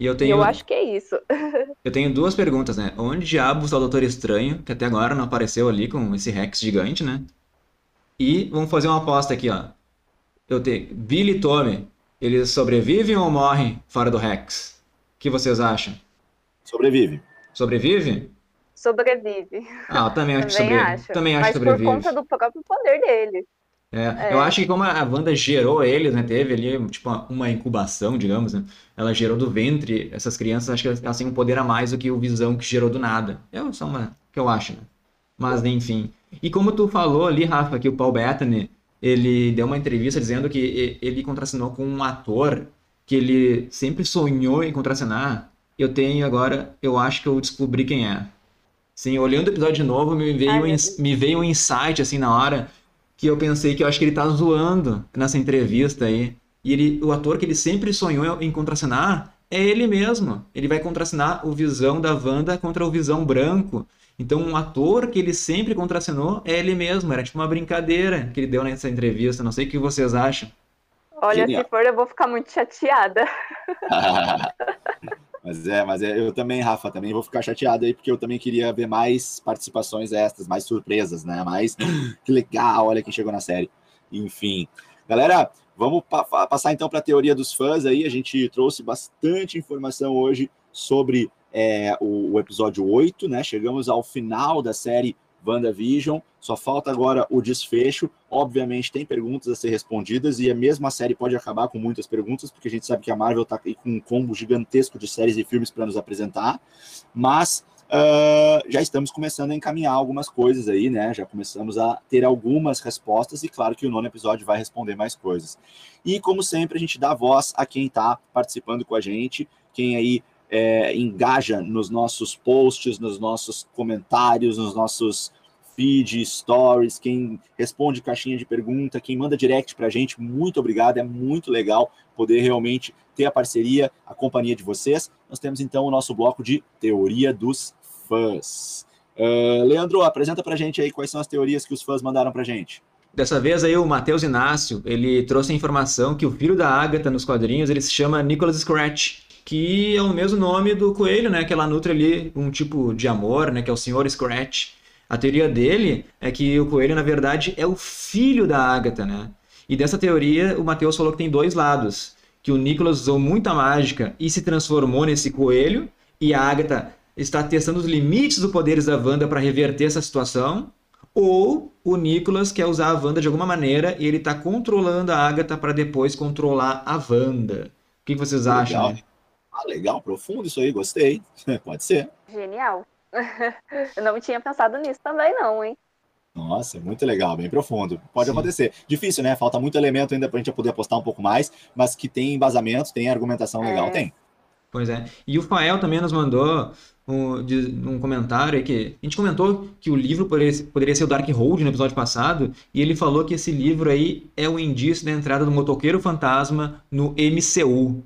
E eu tenho. Eu acho que é isso. eu tenho duas perguntas, né? Onde diabos está o Doutor Estranho, que até agora não apareceu ali com esse Rex gigante, né? E vamos fazer uma aposta aqui, ó. Eu tenho. Billy e Tommy, eles sobrevivem ou morrem fora do Rex? O que vocês acham? Sobrevive. Sobrevive? Sobrevive. Ah, eu também acho que sobrevive. Acho. Também acho Mas que sobrevive. por conta do próprio poder dele. É, Eu acho que como a Wanda gerou eles, né? Teve ali, tipo, uma incubação, digamos, né? Ela gerou do ventre essas crianças, acho que elas têm um poder a mais do que o Visão que gerou do nada. É só uma que eu acho, né? Mas, enfim. E como tu falou ali, Rafa, que o Paul Bettany, ele deu uma entrevista dizendo que ele contracenou com um ator que ele sempre sonhou em contracenar. Eu tenho agora, eu acho que eu descobri quem é. Sim, olhando o episódio de novo, me veio, Ai, um, me veio um insight, assim, na hora, que eu pensei que eu acho que ele tá zoando nessa entrevista aí. E ele, o ator que ele sempre sonhou em contracenar é ele mesmo. Ele vai contracenar o Visão da Wanda contra o Visão Branco. Então, um ator que ele sempre contracenou é ele mesmo. Era tipo uma brincadeira que ele deu nessa entrevista. Não sei o que vocês acham. Olha, Genial. se for, eu vou ficar muito chateada. mas é, mas é, eu também, Rafa, também vou ficar chateado aí, porque eu também queria ver mais participações extras, mais surpresas, né? Mais que legal, olha quem chegou na série. Enfim. Galera, vamos pa- passar então para a teoria dos fãs aí. A gente trouxe bastante informação hoje sobre é, o, o episódio 8, né? Chegamos ao final da série WandaVision. Só falta agora o desfecho. Obviamente, tem perguntas a ser respondidas e a mesma série pode acabar com muitas perguntas, porque a gente sabe que a Marvel está com um combo gigantesco de séries e filmes para nos apresentar. Mas ah, já estamos começando a encaminhar algumas coisas aí, né? Já começamos a ter algumas respostas e claro que o nono episódio vai responder mais coisas. E como sempre, a gente dá voz a quem está participando com a gente, quem aí é, engaja nos nossos posts, nos nossos comentários, nos nossos feed, stories, quem responde caixinha de pergunta, quem manda direct para a gente, muito obrigado, é muito legal poder realmente ter a parceria, a companhia de vocês. Nós temos então o nosso bloco de teoria dos fãs. Uh, Leandro, apresenta para a gente aí quais são as teorias que os fãs mandaram para a gente. Dessa vez aí o Matheus Inácio, ele trouxe a informação que o filho da Agatha nos quadrinhos, ele se chama Nicholas Scratch, que é o mesmo nome do coelho, né, que ela nutre ali um tipo de amor, né, que é o Sr. Scratch. A teoria dele é que o coelho, na verdade, é o filho da Agatha, né? E dessa teoria, o Matheus falou que tem dois lados, que o Nicholas usou muita mágica e se transformou nesse coelho, e a Agatha está testando os limites dos poderes da Wanda para reverter essa situação, ou o Nicholas quer usar a Wanda de alguma maneira e ele está controlando a Agatha para depois controlar a Wanda. O que vocês acham? Legal. né? Ah, legal, profundo isso aí, gostei. Pode ser. Genial. eu não tinha pensado nisso também, não, hein? Nossa, muito legal, bem profundo. Pode Sim. acontecer. Difícil, né? Falta muito elemento ainda para a gente poder apostar um pouco mais, mas que tem embasamento, tem argumentação legal, É. tem. Pois é. E o Fael também nos mandou um, de- um comentário aí que a gente comentou que o livro poderia, ser- poderia ser o Darkhold no episódio passado, e ele falou que esse livro aí é o indício da entrada do Motoqueiro Fantasma no MCU.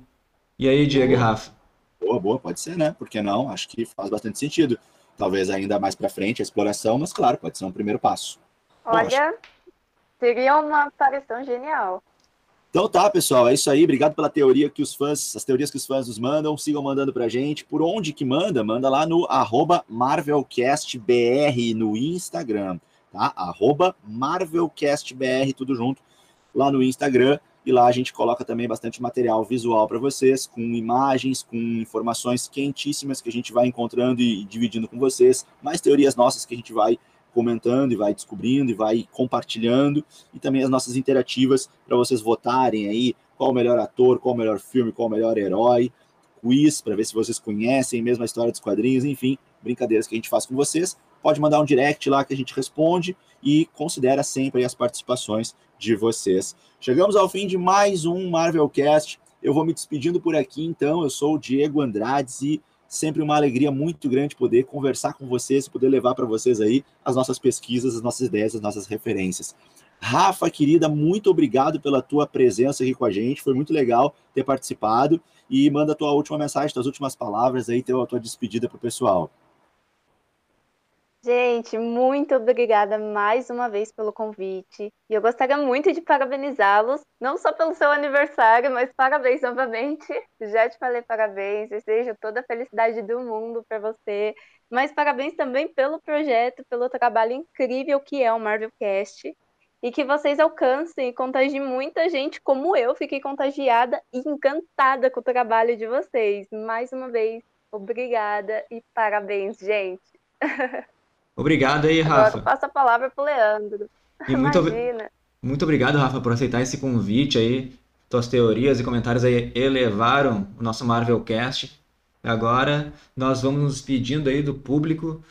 E aí, Diego e Boa. Rafa? Boa, boa, pode ser, né? Por que não? Acho que faz bastante sentido. Talvez ainda mais para frente a exploração, mas claro, pode ser um primeiro passo. Olha, seria uma aparição genial. Então tá, pessoal, é isso aí. Obrigado pela teoria que os fãs, as teorias que os fãs nos mandam. Sigam mandando pra gente. Por onde que manda? Manda lá no arroba MarvelCastBR no Instagram, tá? Arroba MarvelCastBR, tudo junto, lá no Instagram. E lá a gente coloca também bastante material visual para vocês, com imagens, com informações quentíssimas que a gente vai encontrando e dividindo com vocês. Mais teorias nossas que a gente vai comentando e vai descobrindo e vai compartilhando e também as nossas interativas para vocês votarem aí qual o melhor ator, qual o melhor filme, qual o melhor herói, quiz para ver se vocês conhecem mesmo a história dos quadrinhos, enfim, brincadeiras que a gente faz com vocês. Pode mandar um direct lá que a gente responde e considera sempre as participações de vocês. Chegamos ao fim de mais um Marvelcast. Eu vou me despedindo por aqui, então. Eu sou o Diego Andrades e sempre uma alegria muito grande poder conversar com vocês e poder levar para vocês aí as nossas pesquisas, as nossas ideias, as nossas referências. Rafa, querida, muito obrigado pela tua presença aqui com a gente. Foi muito legal ter participado. E manda a tua última mensagem, tuas últimas palavras aí, a tua despedida para o pessoal. Gente, muito obrigada mais uma vez pelo convite. E eu gostaria muito de parabenizá-los, não só pelo seu aniversário, mas parabéns novamente. Já te falei parabéns, desejo toda a felicidade do mundo para você. Mas parabéns também pelo projeto, pelo trabalho incrível que é o Marvelcast. E que vocês alcancem e contagiem muita gente, como eu fiquei contagiada e encantada com o trabalho de vocês. Mais uma vez, obrigada e parabéns, gente. Obrigado aí, Agora eu Rafa. passo a palavra pro Leandro. E muito, Imagina. Muito obrigado, Rafa, por aceitar esse convite aí. Tuas teorias e comentários aí elevaram o nosso Marvelcast. Agora nós vamos nos despedindo aí do público.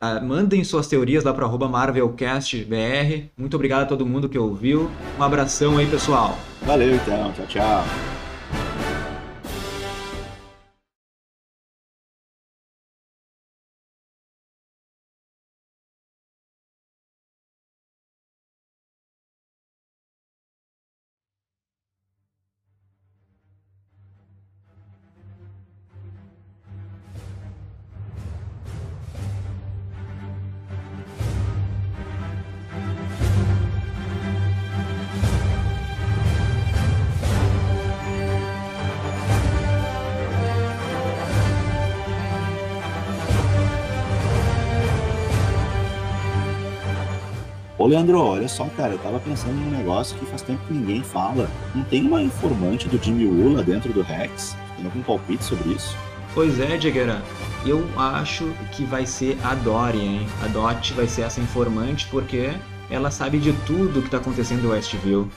Ah, mandem suas teorias lá para MarvelCastBR. Muito obrigado a todo mundo que ouviu. Um abração aí, pessoal. Valeu então. Tchau, tchau. Leandro, olha só, cara, eu tava pensando num negócio que faz tempo que ninguém fala. Não tem uma informante do Jimmy lá dentro do Rex? Tem algum palpite sobre isso? Pois é, Diegueira. Eu acho que vai ser a Dory, hein? A Dot vai ser essa informante porque ela sabe de tudo que tá acontecendo no Westview.